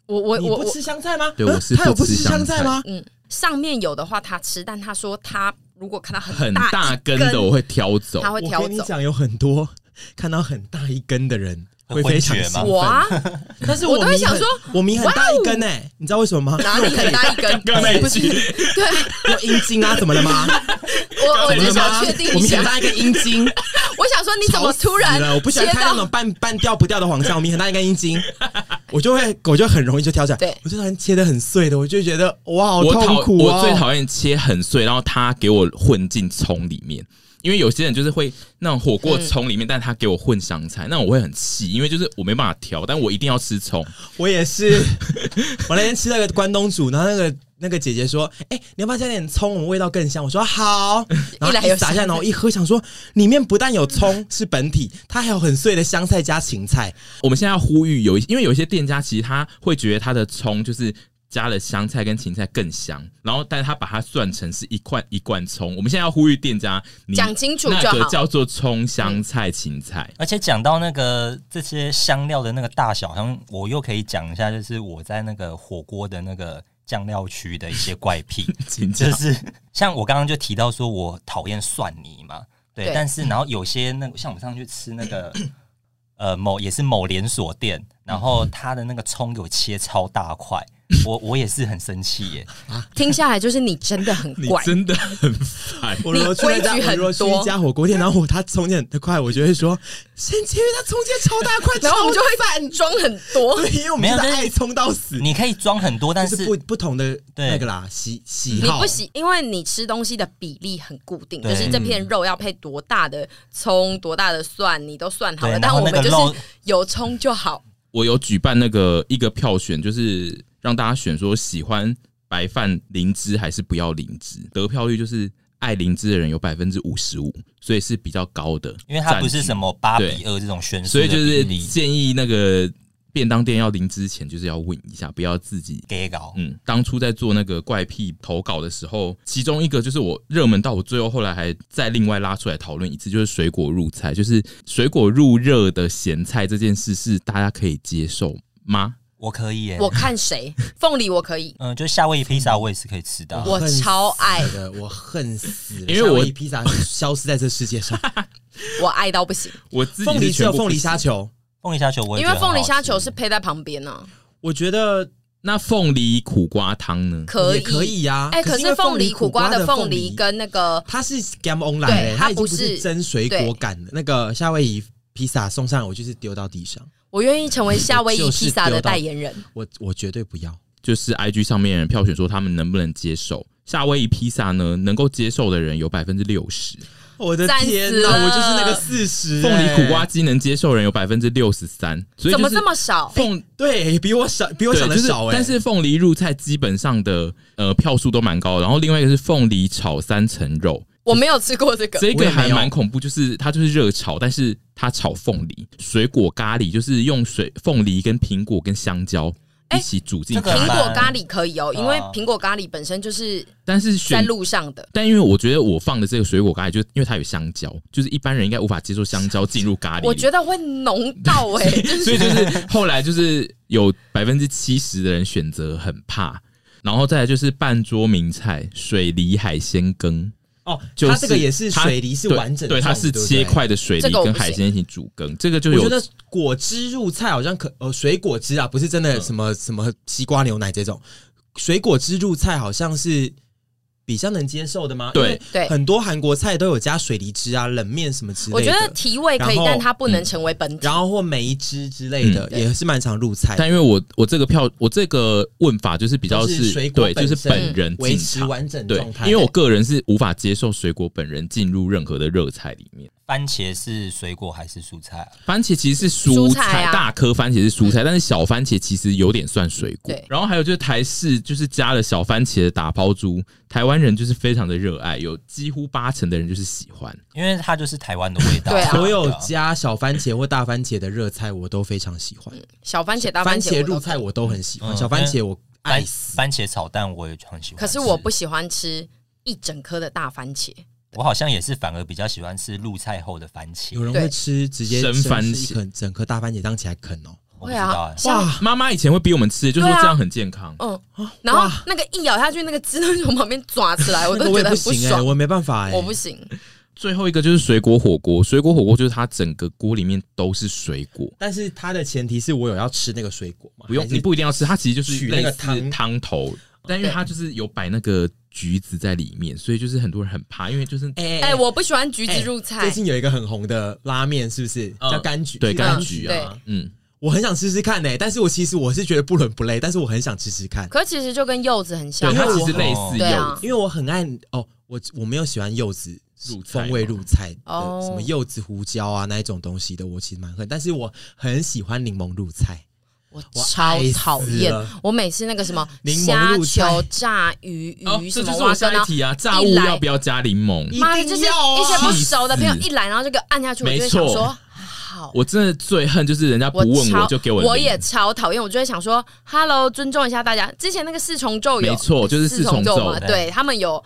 我我我不吃香菜吗？对，我是他有不吃香菜吗？嗯。上面有的话他吃，但他说他如果看到很很大根的，我会挑走。他会挑走。我跟你讲，有很多看到很大一根的人会非常兴奋。我啊，*laughs* 但是我都会想说，我明很大一根哎，你知道为什么吗？哪里 *laughs* 很大一根？*laughs* 不是，对，有阴茎啊，怎么了吗？我我只想确定一下，我明很大一根阴茎。我想说，你怎么突然？我不喜欢看那种半半掉不掉的黄香，我明很大一根阴茎。我就会，我就很容易就挑起来。对，我就讨厌切的很碎的，我就觉得哇，好痛苦啊！我最讨厌切很碎，然后他给我混进葱里面，因为有些人就是会那种火锅葱里面，但他给我混香菜，那我会很气，因为就是我没办法挑，但我一定要吃葱。我也是，*laughs* 我那天吃那个关东煮，然后那个。那个姐姐说：“哎、欸，你要不要加点葱？我们味道更香。”我说：“好。*laughs* ”然后一撒下，然后一喝，想说里面不但有葱是本体，它还有很碎的香菜加芹菜。我们现在要呼吁有，因为有一些店家其实他会觉得他的葱就是加了香菜跟芹菜更香，然后但是他把它算成是一罐一罐葱。我们现在要呼吁店家讲清楚，那个叫做葱、香菜、芹菜。而且讲到那个这些香料的那个大小，好像我又可以讲一下，就是我在那个火锅的那个。酱料区的一些怪癖，*laughs* 就是像我刚刚就提到说，我讨厌蒜泥嘛，对，对。但是然后有些那个、像我们上去吃那个，呃，某也是某连锁店，然后他的那个葱给我切超大块。*laughs* 我我也是很生气耶！听下来就是你真的很 *laughs* 怪，真的很烦。我如果去一家，我如果去一家火锅店，然后他葱切很快，我就会说：“先切，因为他葱切超大块，*laughs* 然后我们就会反装很多。”对，因为我们是爱葱到死。你可以装很多，但是不不同的那个啦，喜喜好。你不喜，因为你吃东西的比例很固定，就是这片肉要配多大的葱、多大的蒜，你都算好了。但我们就是有葱就好。我有举办那个一个票选，就是。让大家选说喜欢白饭灵芝还是不要灵芝，得票率就是爱灵芝的人有百分之五十五，所以是比较高的。因为它不是什么八比二这种悬殊，所以就是建议那个便当店要临之前就是要问一下，不要自己给稿。嗯，当初在做那个怪癖投稿的时候，其中一个就是我热门到我最后后来还再另外拉出来讨论一次，就是水果入菜，就是水果入热的咸菜这件事是大家可以接受吗？我可以耶，我看谁凤梨我可以，嗯，就夏威夷披萨我也是可以吃到，我超爱的，我恨死，因为我披萨消失在这世界上，*laughs* 我爱到不行。我自己凤梨只有凤梨虾球，凤梨虾球我因为凤梨虾球是配在旁边呢，我觉得那凤梨苦瓜汤呢，可以可以呀，哎，可是凤梨苦瓜的凤梨跟那个它是 game online 的，它不是真水果感的，那个夏威夷披萨送上来我就是丢到地上。我愿意成为夏威夷披萨的代言人。我我绝对不要，就是 IG 上面人票选说他们能不能接受夏威夷披萨呢？能够接受的人有百分之六十。我的天呐，我就是那个四十。凤梨苦瓜鸡能接受人有百分之六十三，所以怎么这么少？凤对比我少，比我想的少，但是凤梨入菜基本上的呃票数都蛮高。然后另外一个是凤梨炒三层肉，我没有吃过这个，这个还蛮恐怖，就是它就是热炒，但是它炒凤梨水果咖喱，就是用水凤梨跟苹果跟香蕉。一起煮进苹果咖喱可以哦，因为苹果咖喱本身就是，但是在路上的。但因为我觉得我放的这个水果咖喱，就因为它有香蕉，就是一般人应该无法接受香蕉进入咖喱。我觉得会浓到 *laughs* 哎，所以就是后来就是有百分之七十的人选择很怕，然后再来就是半桌名菜水梨海鲜羹。哦，它这个也是水梨是完整的，对，它是切块的水梨跟海鲜一起煮羹，这个就有。我觉得果汁入菜好像可呃水果汁啊，不是真的什么什么西瓜牛奶这种水果汁入菜好像是。比较能接受的吗？对对，很多韩国菜都有加水梨汁啊、冷面什么之类的。我觉得提味可以，但它不能成为本体。然后或梅汁之类的也是蛮常入菜。但因为我我这个票我这个问法就是比较是水果，对，就是本人维持完整状态。因为我个人是无法接受水果本人进入任何的热菜里面。番茄是水果还是蔬菜啊？番茄其实是蔬菜，大颗番茄是蔬菜，但是小番茄其实有点算水果。然后还有就是台式，就是加了小番茄的打抛猪，台湾人就是非常的热爱，有几乎八成的人就是喜欢，因为它就是台湾的味道。*laughs* 对，所有加小番茄或大番茄的热菜我都非常喜欢。小番茄、大番茄入菜我都很喜欢。小番茄我爱死，番茄炒蛋我也很喜欢。可是我不喜欢吃一整颗的大番茄。我好像也是，反而比较喜欢吃入菜后的番茄。有人会吃直接生番茄，整颗大番茄当起来啃哦。会啊，哇！妈妈以前会逼我们吃，就说这样很健康。嗯，然后那个一咬下去，那个汁都从旁边抓起来，*laughs* 我都觉得不行哎，我没办法哎，我不行。最后一个就是水果火锅，水果火锅就是它整个锅里面都是水果，但是它的前提是我有要吃那个水果嘛？不用，你不一定要吃，它其实就是取那个汤汤头，但因为它就是有摆那个。橘子在里面，所以就是很多人很怕，因为就是哎哎、欸欸，我不喜欢橘子入菜。最近有一个很红的拉面，是不是？叫柑橘？对，柑橘啊，嗯，我很想试试看呢、欸，但是我其实我是觉得不伦不类，但是我很想试试看。可其实就跟柚子很像，对，它其实类似柚子，啊、因为我很爱哦，我我没有喜欢柚子入风味入菜的，哦、什么柚子胡椒啊那一种东西的，我其实蛮恨，但是我很喜欢柠檬入菜。我超讨厌！我每次那个什么虾球、炸鱼、鱼什么哇，下一题啊，炸物要不要加柠檬？妈的，就是一些不熟的朋友一来，然后就给按下去，我就想说好。我真的最恨就是人家不问我就给我，我也超讨厌。我就会想说，Hello，尊重一下大家。之前那个四重奏有，没错，就是四重奏嘛，对他们有。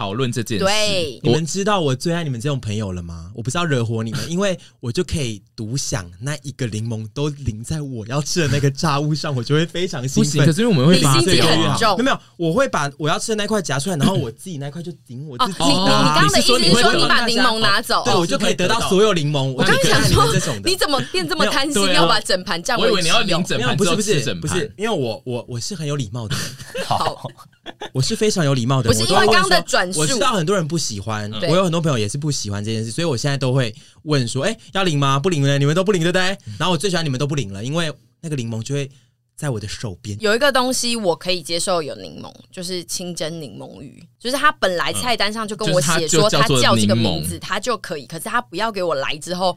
讨论这件事，对，你们知道我最爱你们这种朋友了吗？我不是要惹火你们，*laughs* 因为我就可以独享那一个柠檬都淋在我要吃的那个炸物上，我就会非常兴奋。可是因为我们会把这个很重，没有，我会把我要吃的那块夹出来，然后我自己那块就顶我自己。你你刚刚的意思是说你把柠檬拿走，对，我就可以得到所有柠檬。我刚刚想说，你怎么变这么贪心，要把整盘占？我以为你要领整盘，不是不是不是，因为我我我是很有礼貌的人。*laughs* 好。*laughs* *laughs* 我是非常有礼貌的人，不是因为刚刚的转述，我知道很多人不喜欢，我有很多朋友也是不喜欢这件事，所以我现在都会问说：“哎，要领吗？不领了，你们都不领，对不对？”然后我最喜欢你们都不领了，因为那个柠檬就会在我的手边。有一个东西我可以接受有柠檬，就是清蒸柠檬鱼，就是他本来菜单上就跟我写说他叫这个名字，他就可以，可是他不要给我来之后，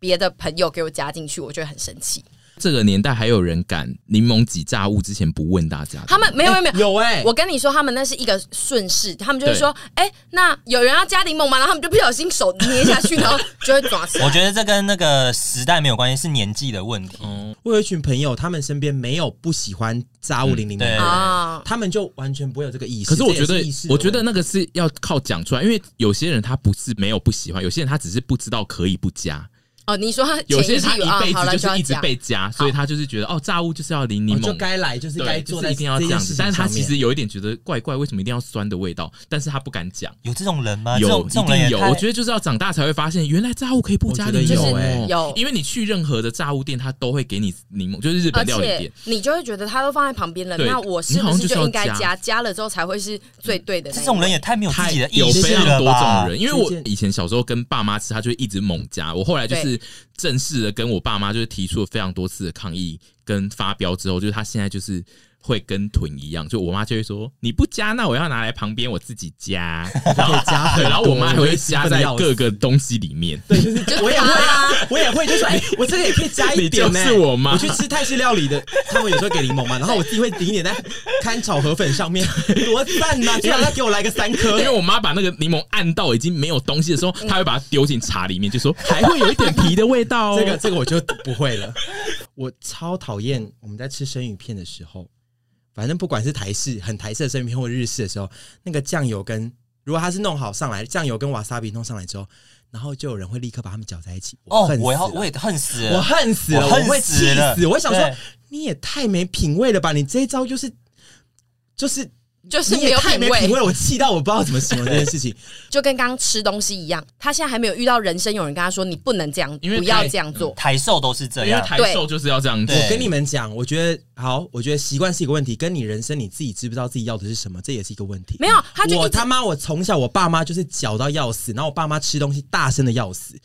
别的朋友给我加进去，我就会很生气。这个年代还有人敢柠檬挤炸物之前不问大家？他们没有没有没有有哎！我跟你说，他们那是一个顺势，他们就是说：“哎，那有人要加柠檬吗？”然后他们就不小心手捏下去，*laughs* 然后就会抓死。我觉得这跟那个时代没有关系，是年纪的问题。我有一群朋友，他们身边没有不喜欢炸物淋柠檬的，他们就完全不会有这个意思。可是我觉得，我觉得那个是要靠讲出来，因为有些人他不是没有不喜欢，有些人他只是不知道可以不加。哦，你说他有些他一辈子就是一直被加，所以他就是觉得哦，炸物就是要淋柠檬，就该来就是该做，一定要这样子。但是他其实有一点觉得怪怪，为什么一定要酸的味道？但是他不敢讲。有这种人吗？有，一定有。我觉得就是要长大才会发现，原来炸物可以不加柠檬。有，因为你去任何的炸物店，他都会给你柠檬，就是日本料理店，你就会觉得他都放在旁边了，那我是不是就应该加？加了之后才会是最对的。这种人也太没有自己的意识了吧？有非常多这种人，因为我以前小时候跟爸妈吃，他就会一直猛加。我后来就是正式的跟我爸妈就是提出了非常多次的抗议跟发飙之后，就是他现在就是。会跟豚一样，就我妈就会说你不加，那我要拿来旁边我自己加，然后加，然后我妈还会加在各个东西里面。对，就是我也会啊，我也会，就是哎，我这个也可以加一点呢。是我妈，我去吃泰式料理的，他们有时候给柠檬嘛，然后我自己会淋一点在 *laughs* 看炒河粉上面，多赞呐！就让他给我来个三颗，因为我妈把那个柠檬按到已经没有东西的时候，她会把它丢进茶里面，就说 *laughs* 还会有一点皮的味道。*laughs* 这个这个我就不会了，我超讨厌我们在吃生鱼片的时候。反正不管是台式很台式的生鱼片或日式的时候，那个酱油跟如果它是弄好上来，酱油跟瓦萨比弄上来之后，然后就有人会立刻把它们搅在一起。哦，我要我也恨死了，我恨死了，我会气死。我会想说，你也太没品味了吧！你这一招就是就是。就是没有品味，品味我气到我不知道怎么形容这件事情。*laughs* 就跟刚刚吃东西一样，他现在还没有遇到人生有人跟他说你不能这样，因为不要这样做。台瘦都是这样，台瘦就是要这样做。我跟你们讲，我觉得好，我觉得习惯是一个问题，跟你人生你自己知不知道自己要的是什么，这也是一个问题。没有，他就我他妈，我从小我爸妈就是搅到要死，然后我爸妈吃东西大声的要死，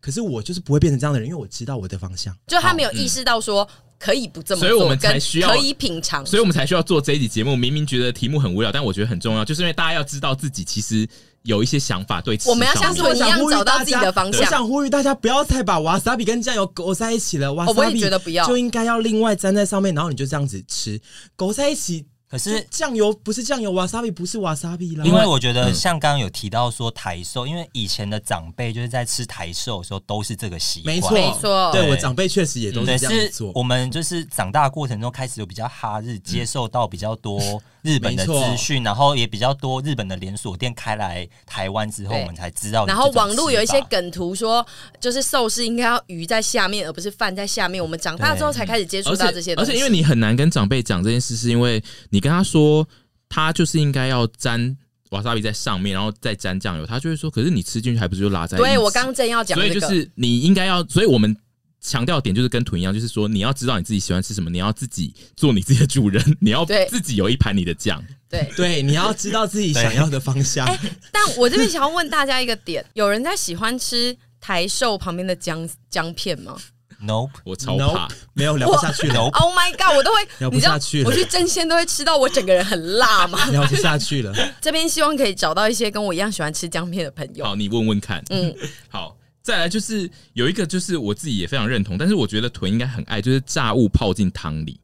可是我就是不会变成这样的人，因为我知道我的方向。就他没有意识到说。可以不这么做，所以我们才需要可以品尝，所以我们才需要做这一集节目。明明觉得题目很无聊，但我觉得很重要，就是因为大家要知道自己其实有一些想法。对，我们要像我一样找到自己的方向。我想呼吁大家不要再把瓦萨比跟酱油勾在一起了，瓦萨比觉得不要就应该要另外粘在上面，然后你就这样子吃，勾在一起。可是酱油不是酱油，瓦萨比不是瓦萨比啦。因为我觉得像刚刚有提到说台寿，因为以前的长辈就是在吃台寿的时候都是这个习惯，没错，没错。对我长辈确实也都是这样做。我们就是长大过程中开始有比较哈日，接受到比较多日本的资讯，然后也比较多日本的连锁店开来台湾之后，我们才知道。然后网络有一些梗图说，就是寿司应该要鱼在下面，而不是饭在下面。我们长大之后才开始接触到这些东西。而且因为你很难跟长辈讲这件事，是因为你跟他说，他就是应该要沾瓦萨比在上面，然后再沾酱油，他就会说：“可是你吃进去还不是就拉在一起？”对，我刚刚正要讲，所以就是你应该要，所以我们强调点就是跟豚一样，就是说你要知道你自己喜欢吃什么，你要自己做你自己的主人，你要自己有一盘你的酱。对对，你要知道自己想要的方向。欸，但我这边想要问大家一个点：*laughs* 有人在喜欢吃台寿旁边的姜姜片吗？Nope，我超怕，没有聊不下去了。Oh my god，我都会聊不下去了。我去争鲜都会吃到我整个人很辣嘛，聊不下去了。*laughs* 这边希望可以找到一些跟我一样喜欢吃姜片的朋友。好，你问问看。嗯，*laughs* 好，再来就是有一个，就是我自己也非常认同，但是我觉得豚应该很爱，就是炸物泡进汤里。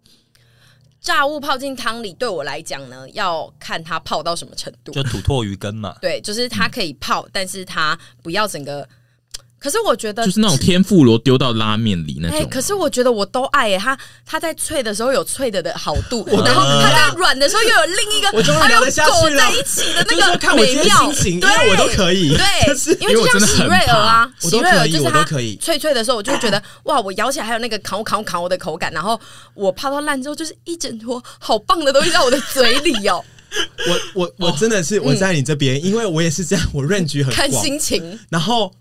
炸物泡进汤里，对我来讲呢，要看它泡到什么程度。就土托鱼羹嘛。对，就是它可以泡，嗯、但是它不要整个。可是我觉得就是那种天妇罗丢到拉面里那种。哎，可是我觉得我都爱耶，它它在脆的时候有脆的的好度，*laughs* 然后它在软的时候又有另一个，我终于聊得下去了。在一起的那个美妙，对，我都可以。对，因为就像喜瑞尔啊，喜瑞尔就是它可以脆脆的时候，我就觉得 *coughs* 哇，我咬起来还有那个烤烤烤的口感，然后我泡到烂之后，就是一整坨好棒的东西在我的嘴里哦。*laughs* 我我我真的是我在你这边，因为我也是这样，我 range 很广，看心情，然后。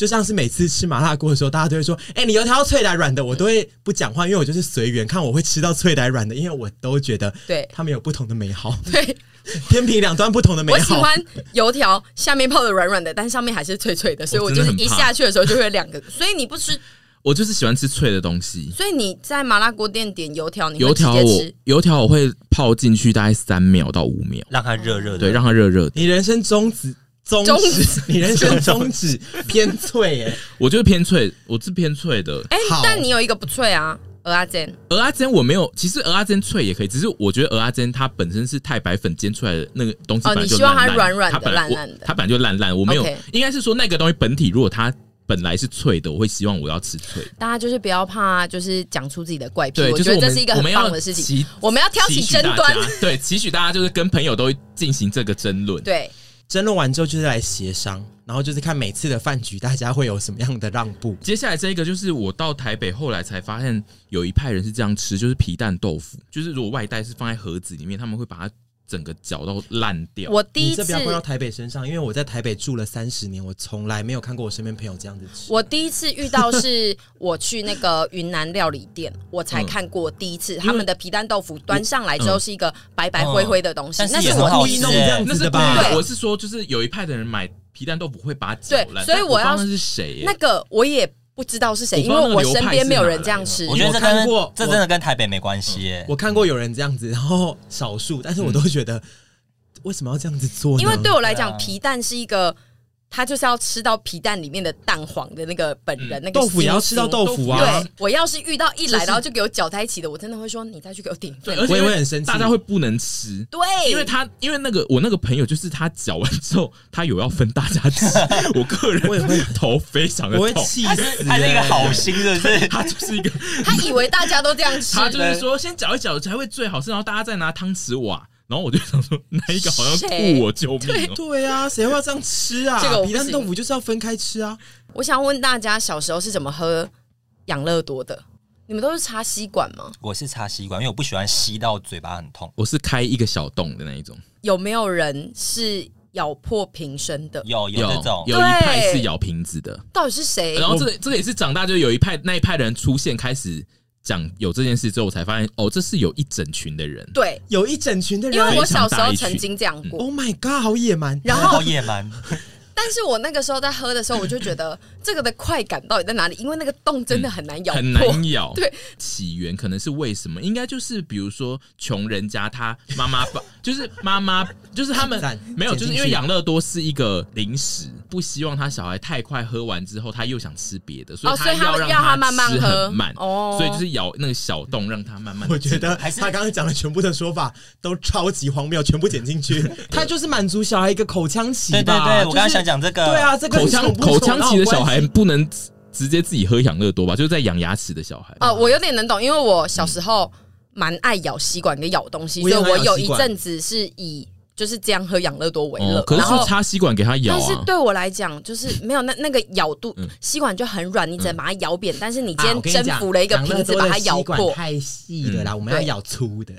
就像是每次吃麻辣锅的时候，大家都会说：“哎、欸，你油条脆的软的？”我都会不讲话，因为我就是随缘，看我会吃到脆的软的，因为我都觉得对他们有不同的美好，*laughs* 对天平两端不同的美好。我喜欢油条下面泡的软软的，但上面还是脆脆的，所以我就是一下去的时候就会有两个。*laughs* 所以你不吃，*laughs* 我就是喜欢吃脆的东西。所以你在麻辣锅店点油条，你油条我油条我会泡进去大概三秒到五秒，让它热热的，对，让它热热的。你人生宗旨。宗旨，你人生中指 *laughs* *laughs* 偏脆哎，我就是偏脆，我是偏脆的。哎，但你有一个不脆啊，鹅阿珍。鹅阿珍我没有，其实鹅阿珍脆也可以，只是我觉得鹅阿珍它本身是太白粉煎出来的那个东西，哦，你希望它软软的、烂烂的，它本来就烂烂。我没有，应该是说那个东西本体如果它本来是脆的，我会希望我要吃脆。大家就是不要怕，就是讲出自己的怪癖。我觉得这是一个很棒的事情。我们要挑起争端，对，期许大家就是跟朋友都进行这个争论，对。争论完之后，就是来协商，然后就是看每次的饭局大家会有什么样的让步。接下来这一个就是我到台北后来才发现，有一派人是这样吃，就是皮蛋豆腐，就是如果外带是放在盒子里面，他们会把它。整个脚都烂掉。我第一次，这不要怪到台北身上，因为我在台北住了三十年，我从来没有看过我身边朋友这样子吃。我第一次遇到是我去那个云南料理店，我才看过第一次他们的皮蛋豆腐端上来之后是一个白白灰灰的东西，那是我故意弄这样子的吧？对，我是说，就是有一派的人买皮蛋豆腐会把它搅烂，对，所以我要是谁？那个我也。不知道是谁，因为我身边没有人这样吃。我觉得这跟这真的跟台北没关系。我看过有人这样子，然后少数，但是我都觉得为什么要这样子做呢？因为对我来讲，皮蛋是一个。他就是要吃到皮蛋里面的蛋黄的那个本人，那个豆腐也要吃到豆腐啊！对，我要是遇到一来然后就给我搅在一起的，我真的会说你再去给我点。对，而且我也会很生气，大家会不能吃。对，因为他因为那个我那个朋友就是他搅完之后，他有要分大家吃。*laughs* 我个人我也会头非常的痛，他是他是一个好心的，是他就是一个他以为大家都这样吃，他就是说先搅一搅才会最好吃，然后大家再拿汤匙挖。然后我就想说，那一个好像吐我救命？对对啊，谁会要这样吃啊？*laughs* 这个皮蛋豆腐就是要分开吃啊！我想问大家，小时候是怎么喝养乐多的？你们都是插吸管吗？我是插吸管，因为我不喜欢吸到嘴巴很痛。我是开一个小洞的那一种。有没有人是咬破瓶身的？有有这种，有一派是咬瓶子的。到底是谁？然后这个这个也是长大就有一派那一派的人出现开始。讲有这件事之后，我才发现哦，这是有一整群的人，对，有一整群的人，因为我小时候曾经这样过。Oh my god，好野蛮，然后好野蛮。但是我那个时候在喝的时候，我就觉得 *laughs* 这个的快感到底在哪里？因为那个洞真的很难咬，很难咬。*laughs* 对，起源可能是为什么？应该就是比如说穷人家他妈妈把，就是妈妈，就是他们 *laughs* 没有，就是因为养乐多是一个零食，不希望他小孩太快喝完之后他又想吃别的，所以他要让他慢慢喝，慢哦，所以就是咬那个小洞让他慢慢。我觉得还是他刚刚讲的全部的说法都超级荒谬，全部剪进去，他就是满足小孩一个口腔期。对对对，我刚刚想讲。讲这个对啊，这个口腔口腔期的小孩不能直接自己喝养乐多吧？就是在养牙齿的小孩。哦，我有点能懂，因为我小时候蛮爱咬吸管跟咬东西，所以我有一阵子是以就是这样喝养乐多为乐。可是就插吸管给他咬，但是对我来讲，就是没有那那个咬度，吸管就很软，你只能把它咬扁。但是你今天征服了一个瓶子，把它咬破，太细的啦，我们要咬粗的。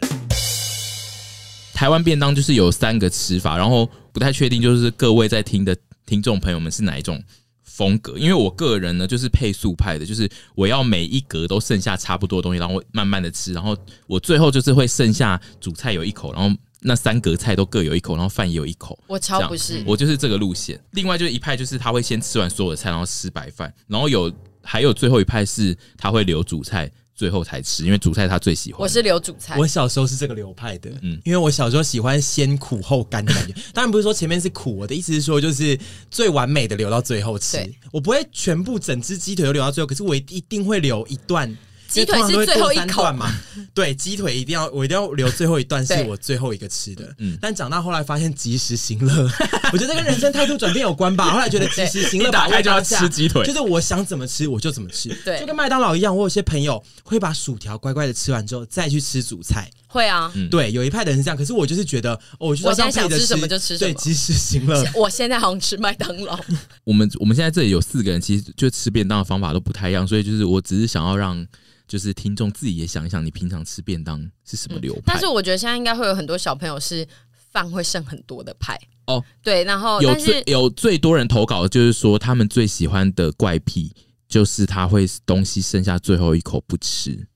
台湾便当就是有三个吃法，然后不太确定，就是各位在听的。听众朋友们是哪一种风格？因为我个人呢，就是配速派的，就是我要每一格都剩下差不多的东西，然后慢慢的吃，然后我最后就是会剩下主菜有一口，然后那三格菜都各有一口，然后饭也有一口。我超不是，我就是这个路线。另外就是一派，就是他会先吃完所有的菜，然后吃白饭，然后有还有最后一派是他会留主菜。最后才吃，因为主菜他最喜欢。我是留主菜，我小时候是这个流派的，嗯，因为我小时候喜欢先苦后甘的感觉。*laughs* 当然不是说前面是苦，我的意思是说，就是最完美的留到最后吃。我不会全部整只鸡腿都留到最后，可是我一定会留一段。鸡腿是最后一口嘛？对，鸡腿一定要，我一定要留最后一段，是我最后一个吃的。嗯，但长大后来发现及时行乐，*laughs* 我觉得跟人生态度转变有关吧。后来觉得及时行乐，打开就要吃鸡腿，就是我想怎么吃我就怎么吃。对，就跟麦当劳一样，我有些朋友会把薯条乖乖的吃完之后再去吃主菜。会啊，对，有一派的人是这样，可是我就是觉得，我现在想吃什么就吃什么，对，及时行乐。*laughs* 我现在好像吃麦当劳。我们我们现在这里有四个人，其实就吃便当的方法都不太一样，所以就是我只是想要让。就是听众自己也想一想，你平常吃便当是什么流派？但是我觉得现在应该会有很多小朋友是饭会剩很多的派哦。对，然后有最有最多人投稿，就是说他们最喜欢的怪癖就是他会东西剩下最后一口不吃。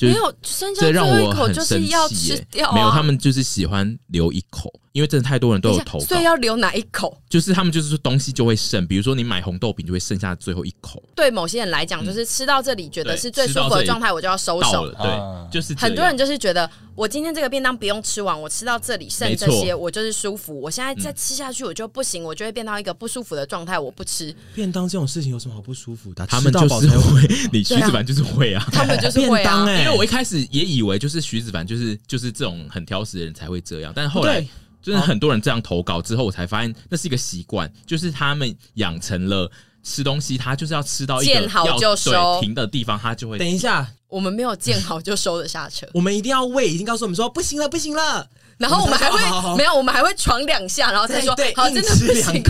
没有剩下最后一口就是要吃掉，没有他们就是喜欢留一口。因为真的太多人都有投稿，所以要留哪一口？就是他们就是说东西就会剩，比如说你买红豆饼就会剩下最后一口。对某些人来讲，就是吃到这里觉得是最舒服的状态，我就要收手了。对，就是很多人就是觉得我今天这个便当不用吃完，我吃到这里剩这些，我就是舒服。我现在再吃下去我就不行，我就会变到一个不舒服的状态，我不吃。便当这种事情有什么好不舒服的？他们就是会，你徐子凡就是会啊，*laughs* 他们就是会啊。因为我一开始也以为就是徐子凡就是就是这种很挑食的人才会这样，但是后来。就是很多人这样投稿之后，我才发现那是一个习惯，就是他们养成了吃东西，他就是要吃到一个见好就收停的地方，他就会。等一下，我们没有见好就收的下车，我们一定要喂，已经告诉我们说不行了，不行了。然后我们还会没有，我们还会闯两下，然后再说对，好，真的不行。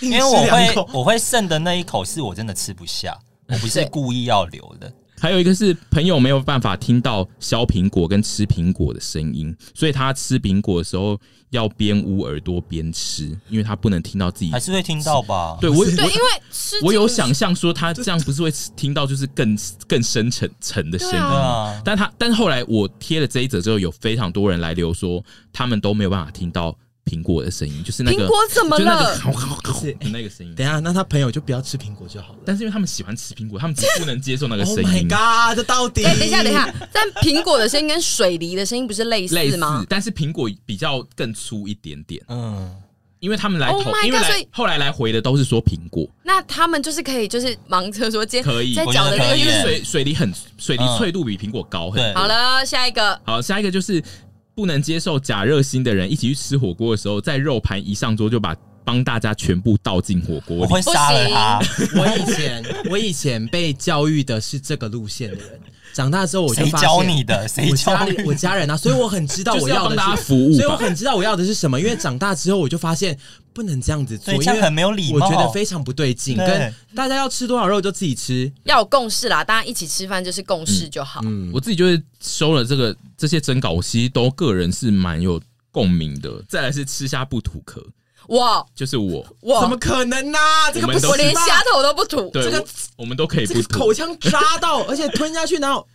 因为我会我会剩的那一口是我真的吃不下，我不是故意要留的。还有一个是朋友没有办法听到削苹果跟吃苹果的声音，所以他吃苹果的时候要边捂耳朵边吃，因为他不能听到自己。还是会听到吧？对，我对，因为我有想象说他这样不是会听到就是更更深沉沉的声音啊。但他但是后来我贴了这一则之后，有非常多人来留说他们都没有办法听到苹果的声音，就是那个苹果怎么了？是那个声音。等一下，那他朋友就不要吃苹果就好了。但是因为他们喜欢吃苹果，他们只不能接受那个声音。Oh my god！这到底？等一下，等一下，但苹果的声音跟水梨的声音不是类似吗？类似，但是苹果比较更粗一点点。嗯。因为他们来投，oh、God, 因为来后来来回的都是说苹果，那他们就是可以就是盲测说接可以在讲的那个因为水水梨很水梨脆度比苹果高很多。好了，下一个，好，下一个就是不能接受假热心的人一起去吃火锅的时候，在肉盘一上桌就把帮大家全部倒进火锅里，我会杀了他。*laughs* 我以前我以前被教育的是这个路线的人。长大之后我就发现，谁教你的？谁教你？我家人啊，所以我很知道我要的是服务，所以我很知道我要的是什么。因为长大之后我就发现不能这样子做，因为很没有礼貌，我觉得非常不对劲。跟大家要吃多少肉就自己吃，要有共识啦，大家一起吃饭就是共识就好。嗯，我自己就是收了这个这些征稿，我其实都个人是蛮有共鸣的。再来是吃虾不吐壳，哇，就是我，哇，怎么可能呢？这个不我连虾头都不吐，这个我们都可以不吐，口腔扎到，*laughs* 而且吞下去然后。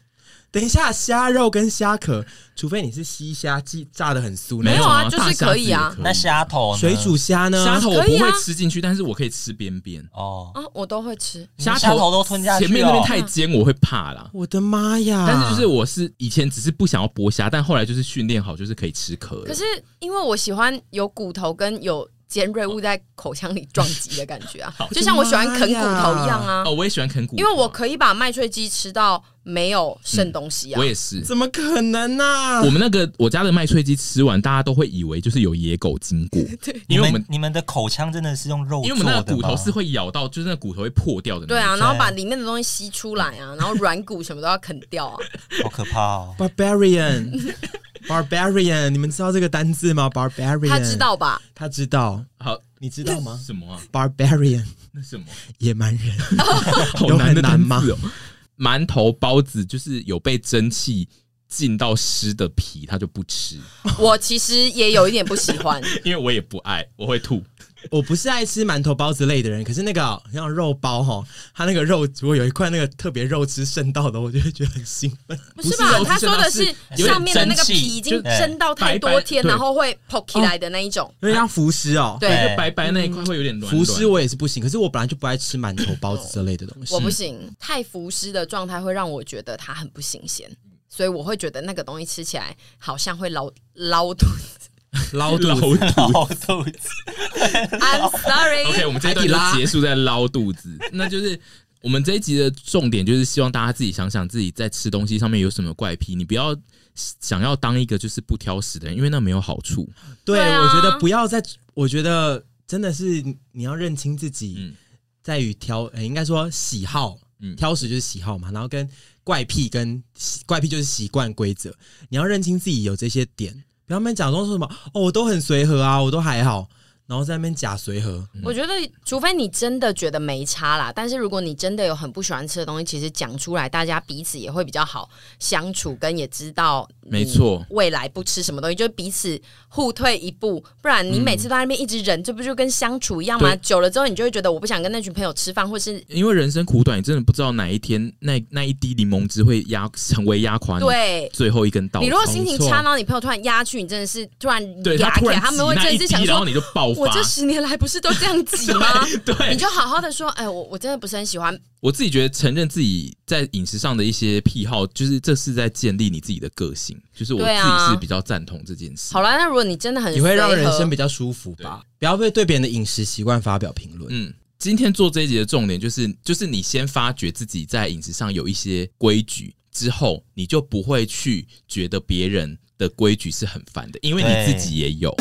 等一下，虾肉跟虾壳，除非你是西虾，鸡炸的很酥，没有啊，就是可以啊。那虾头、水煮虾呢？虾头我不会吃进去，但是我可以吃边边。哦，啊，我都会吃虾头都吞下去。前面那边太尖，我会怕啦。我的妈呀！但是就是我是以前只是不想要剥虾，但后来就是训练好，就是可以吃壳。可是因为我喜欢有骨头跟有。尖锐物在口腔里撞击的感觉啊，*laughs* 就像我喜欢啃骨头一样啊。哦，我也喜欢啃骨头，因为我可以把麦脆鸡吃到没有剩东西啊。我也是，怎么可能呢？我们那个我家的麦脆鸡吃完，大家都会以为就是有野狗经过。*laughs* 对，因为我们你们的口腔真的是用肉，因为我们那个骨头是会咬到，就是那骨头会破掉的。对啊，然后把里面的东西吸出来啊，然后软骨什么都要啃掉啊，*laughs* 好可怕哦，Barbarian。Barbarian，你们知道这个单字吗？Barbarian，他知道吧？他知道。好，你知道吗？什么啊？Barbarian，那什么？野蛮人。*laughs* 好难的单字哦。馒头包子就是有被蒸汽浸到湿的皮，他就不吃。我其实也有一点不喜欢，*laughs* 因为我也不爱，我会吐。我不是爱吃馒头包子类的人，可是那个像肉包哈，它那个肉如果有一块那个特别肉汁渗到的，我就会觉得很兴奋。不是吧？他说的是上面的那个皮已经蒸到太多天，然后会破起来的那一种，有点像浮尸哦。对，就白白那一块会有点软。浮尸我也是不行，可是我本来就不爱吃馒头包子这类的东西。我不行，太浮尸的状态会让我觉得它很不新鲜，所以我会觉得那个东西吃起来好像会捞捞肚子。*laughs* 捞肚子，捞肚子。I'm sorry。OK，我们这一段就结束在捞肚子。*laughs* 那就是我们这一集的重点，就是希望大家自己想想自己在吃东西上面有什么怪癖。你不要想要当一个就是不挑食的人，因为那没有好处。对，我觉得不要再，我觉得真的是你要认清自己，在于挑，呃，应该说喜好，挑食就是喜好嘛。然后跟怪癖跟怪癖就是习惯规则，你要认清自己有这些点。他们讲说说什么哦，我都很随和啊，我都还好。然后在那边假随和，我觉得除非你真的觉得没差啦，但是如果你真的有很不喜欢吃的东西，其实讲出来，大家彼此也会比较好相处，跟也知道，没错，未来不吃什么东西，就彼此互退一步，不然你每次都在那边一直忍，这不就跟相处一样吗？久了之后，你就会觉得我不想跟那群朋友吃饭，或是因为人生苦短，你真的不知道哪一天那那一滴柠檬汁会压成为压垮你对最后一根稻草。你如果心情差，然后你朋友突然压去，你真的是突然压起来，他们会真的是想说，然后你就爆。我这十年来不是都这样挤吗？*laughs* 对，对你就好好的说，哎，我我真的不是很喜欢。我自己觉得承认自己在饮食上的一些癖好，就是这是在建立你自己的个性。就是我自己是比较赞同这件事。好了，那如果你真的很，你会让人生比较舒服吧？不要被对别人的饮食习惯发表评论。嗯，今天做这一集的重点就是，就是你先发觉自己在饮食上有一些规矩之后，你就不会去觉得别人的规矩是很烦的，因为你自己也有。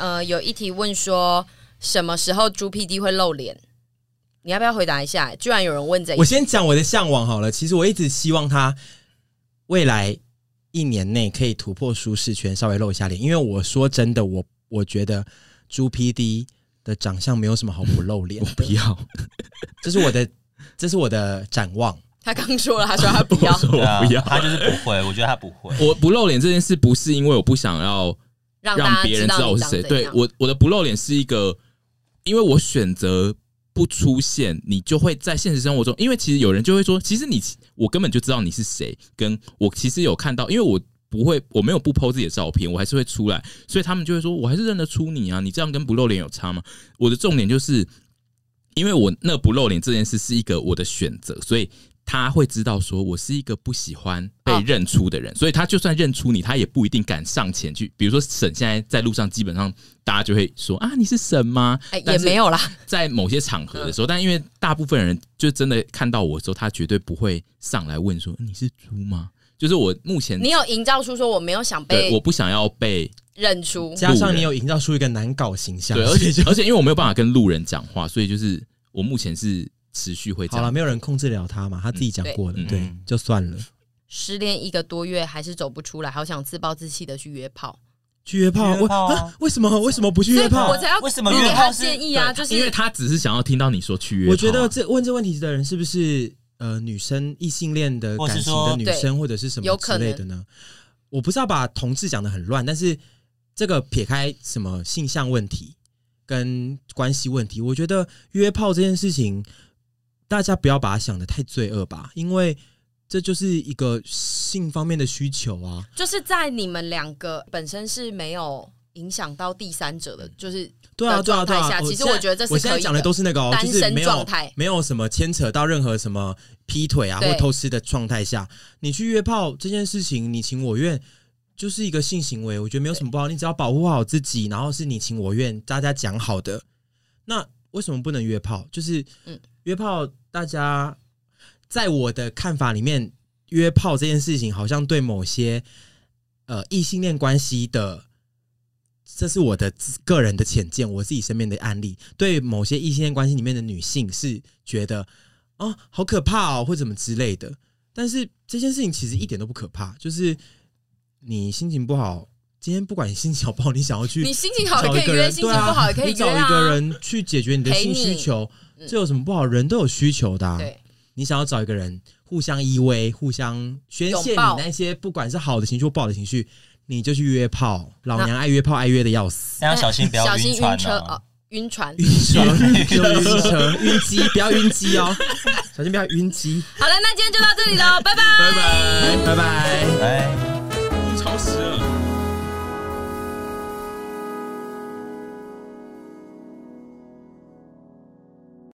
呃，有一题问说什么时候猪 PD 会露脸？你要不要回答一下？居然有人问这，我先讲我的向往好了。其实我一直希望他未来一年内可以突破舒适圈，稍微露一下脸。因为我说真的，我我觉得猪 PD 的长相没有什么好不露脸。我不要，*laughs* 这是我的，这是我的展望。*laughs* 他刚说了，他说他不要，*laughs* 我不要，他就是不会。我觉得他不会。我不露脸这件事，不是因为我不想要。让别人知道我是谁。对，我，我的不露脸是一个，因为我选择不出现，你就会在现实生活中。因为其实有人就会说，其实你我根本就知道你是谁，跟我其实有看到，因为我不会，我没有不 po 自己的照片，我还是会出来，所以他们就会说，我还是认得出你啊，你这样跟不露脸有差吗？我的重点就是，因为我那不露脸这件事是一个我的选择，所以。他会知道说，我是一个不喜欢被认出的人，所以他就算认出你，他也不一定敢上前去。比如说沈现在在路上，基本上大家就会说啊，你是沈吗？哎，也没有啦。在某些场合的时候，但因为大部分人就真的看到我的时候，他绝对不会上来问说你是猪吗？就是我目前你有营造出说我没有想被，我不想要被认出，加上你有营造出一个难搞形象，对，而且而且因为我没有办法跟路人讲话，所以就是我目前是。持续会好了，没有人控制了他嘛，他自己讲过的，嗯、对，对，就算了。失恋一个多月还是走不出来，好想自暴自弃的去约炮，去约炮，约炮啊、为什么为什么不去约炮？我才要为什么约炮建议啊？就是因为他只是想要听到你说去约炮。我觉得这问这问题的人是不是呃女生异性恋的感情的女生或者是什么之类的呢？我不是要把同志讲的很乱，但是这个撇开什么性向问题跟关系问题，我觉得约炮这件事情。大家不要把它想的太罪恶吧，因为这就是一个性方面的需求啊。就是在你们两个本身是没有影响到第三者的，就是对啊对啊对啊。其实我觉得这是我现在讲的都是那个哦，单身状态，没有什么牵扯到任何什么劈腿啊或偷吃的状态下，你去约炮这件事情，你情我愿，就是一个性行为，我觉得没有什么不好。你只要保护好自己，然后是你情我愿，大家讲好的，那为什么不能约炮？就是嗯。约炮，大家在我的看法里面，约炮这件事情好像对某些呃异性恋关系的，这是我的个人的浅见，我自己身边的案例，对某些异性恋关系里面的女性是觉得哦好可怕哦，或怎么之类的。但是这件事情其实一点都不可怕，就是你心情不好，今天不管你心情好不好，你想要去，你心情好也可以约，心情不好也可以约啊，你找一个人去解决你的性需求。这有什么不好？人都有需求的啊。对，你想要找一个人互相依偎、互相宣泄你那些不管是好的情绪或不好的情绪，你就去约炮。老娘爱约炮，爱约的要死。但要小心不要晕船哦。晕船、晕船、*laughs* 晕车、晕机，不要晕机哦。*laughs* 小心不要晕机。好了，那今天就到这里喽，拜拜，拜拜，拜拜，拜。